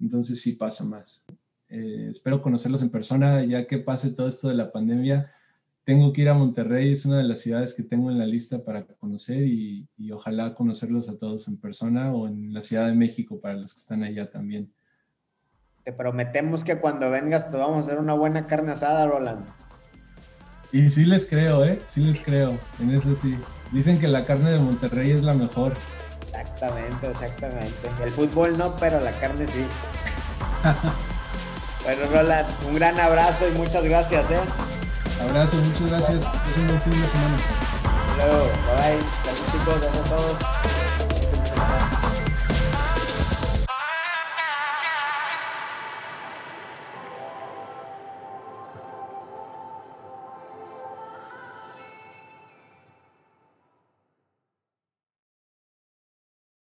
Entonces sí pasa más. Eh, espero conocerlos en persona ya que pase todo esto de la pandemia tengo que ir a Monterrey, es una de las ciudades que tengo en la lista para conocer y, ojalá conocerlos a todos en persona o en la Ciudad de México para los que están allá también. Te prometemos que cuando vengas te vamos a hacer una buena carne asada, Roland. Y sí les creo, ¿eh? Sí les creo, en eso sí. Dicen que la carne de Monterrey es la mejor. Exactamente, exactamente. El fútbol no, pero la carne sí. bueno, Roland, un gran abrazo y muchas gracias, ¿eh? Abrazo, muchas gracias. Es un buen fin de semana. Hasta luego, bye bye. Saludos chicos, a todos.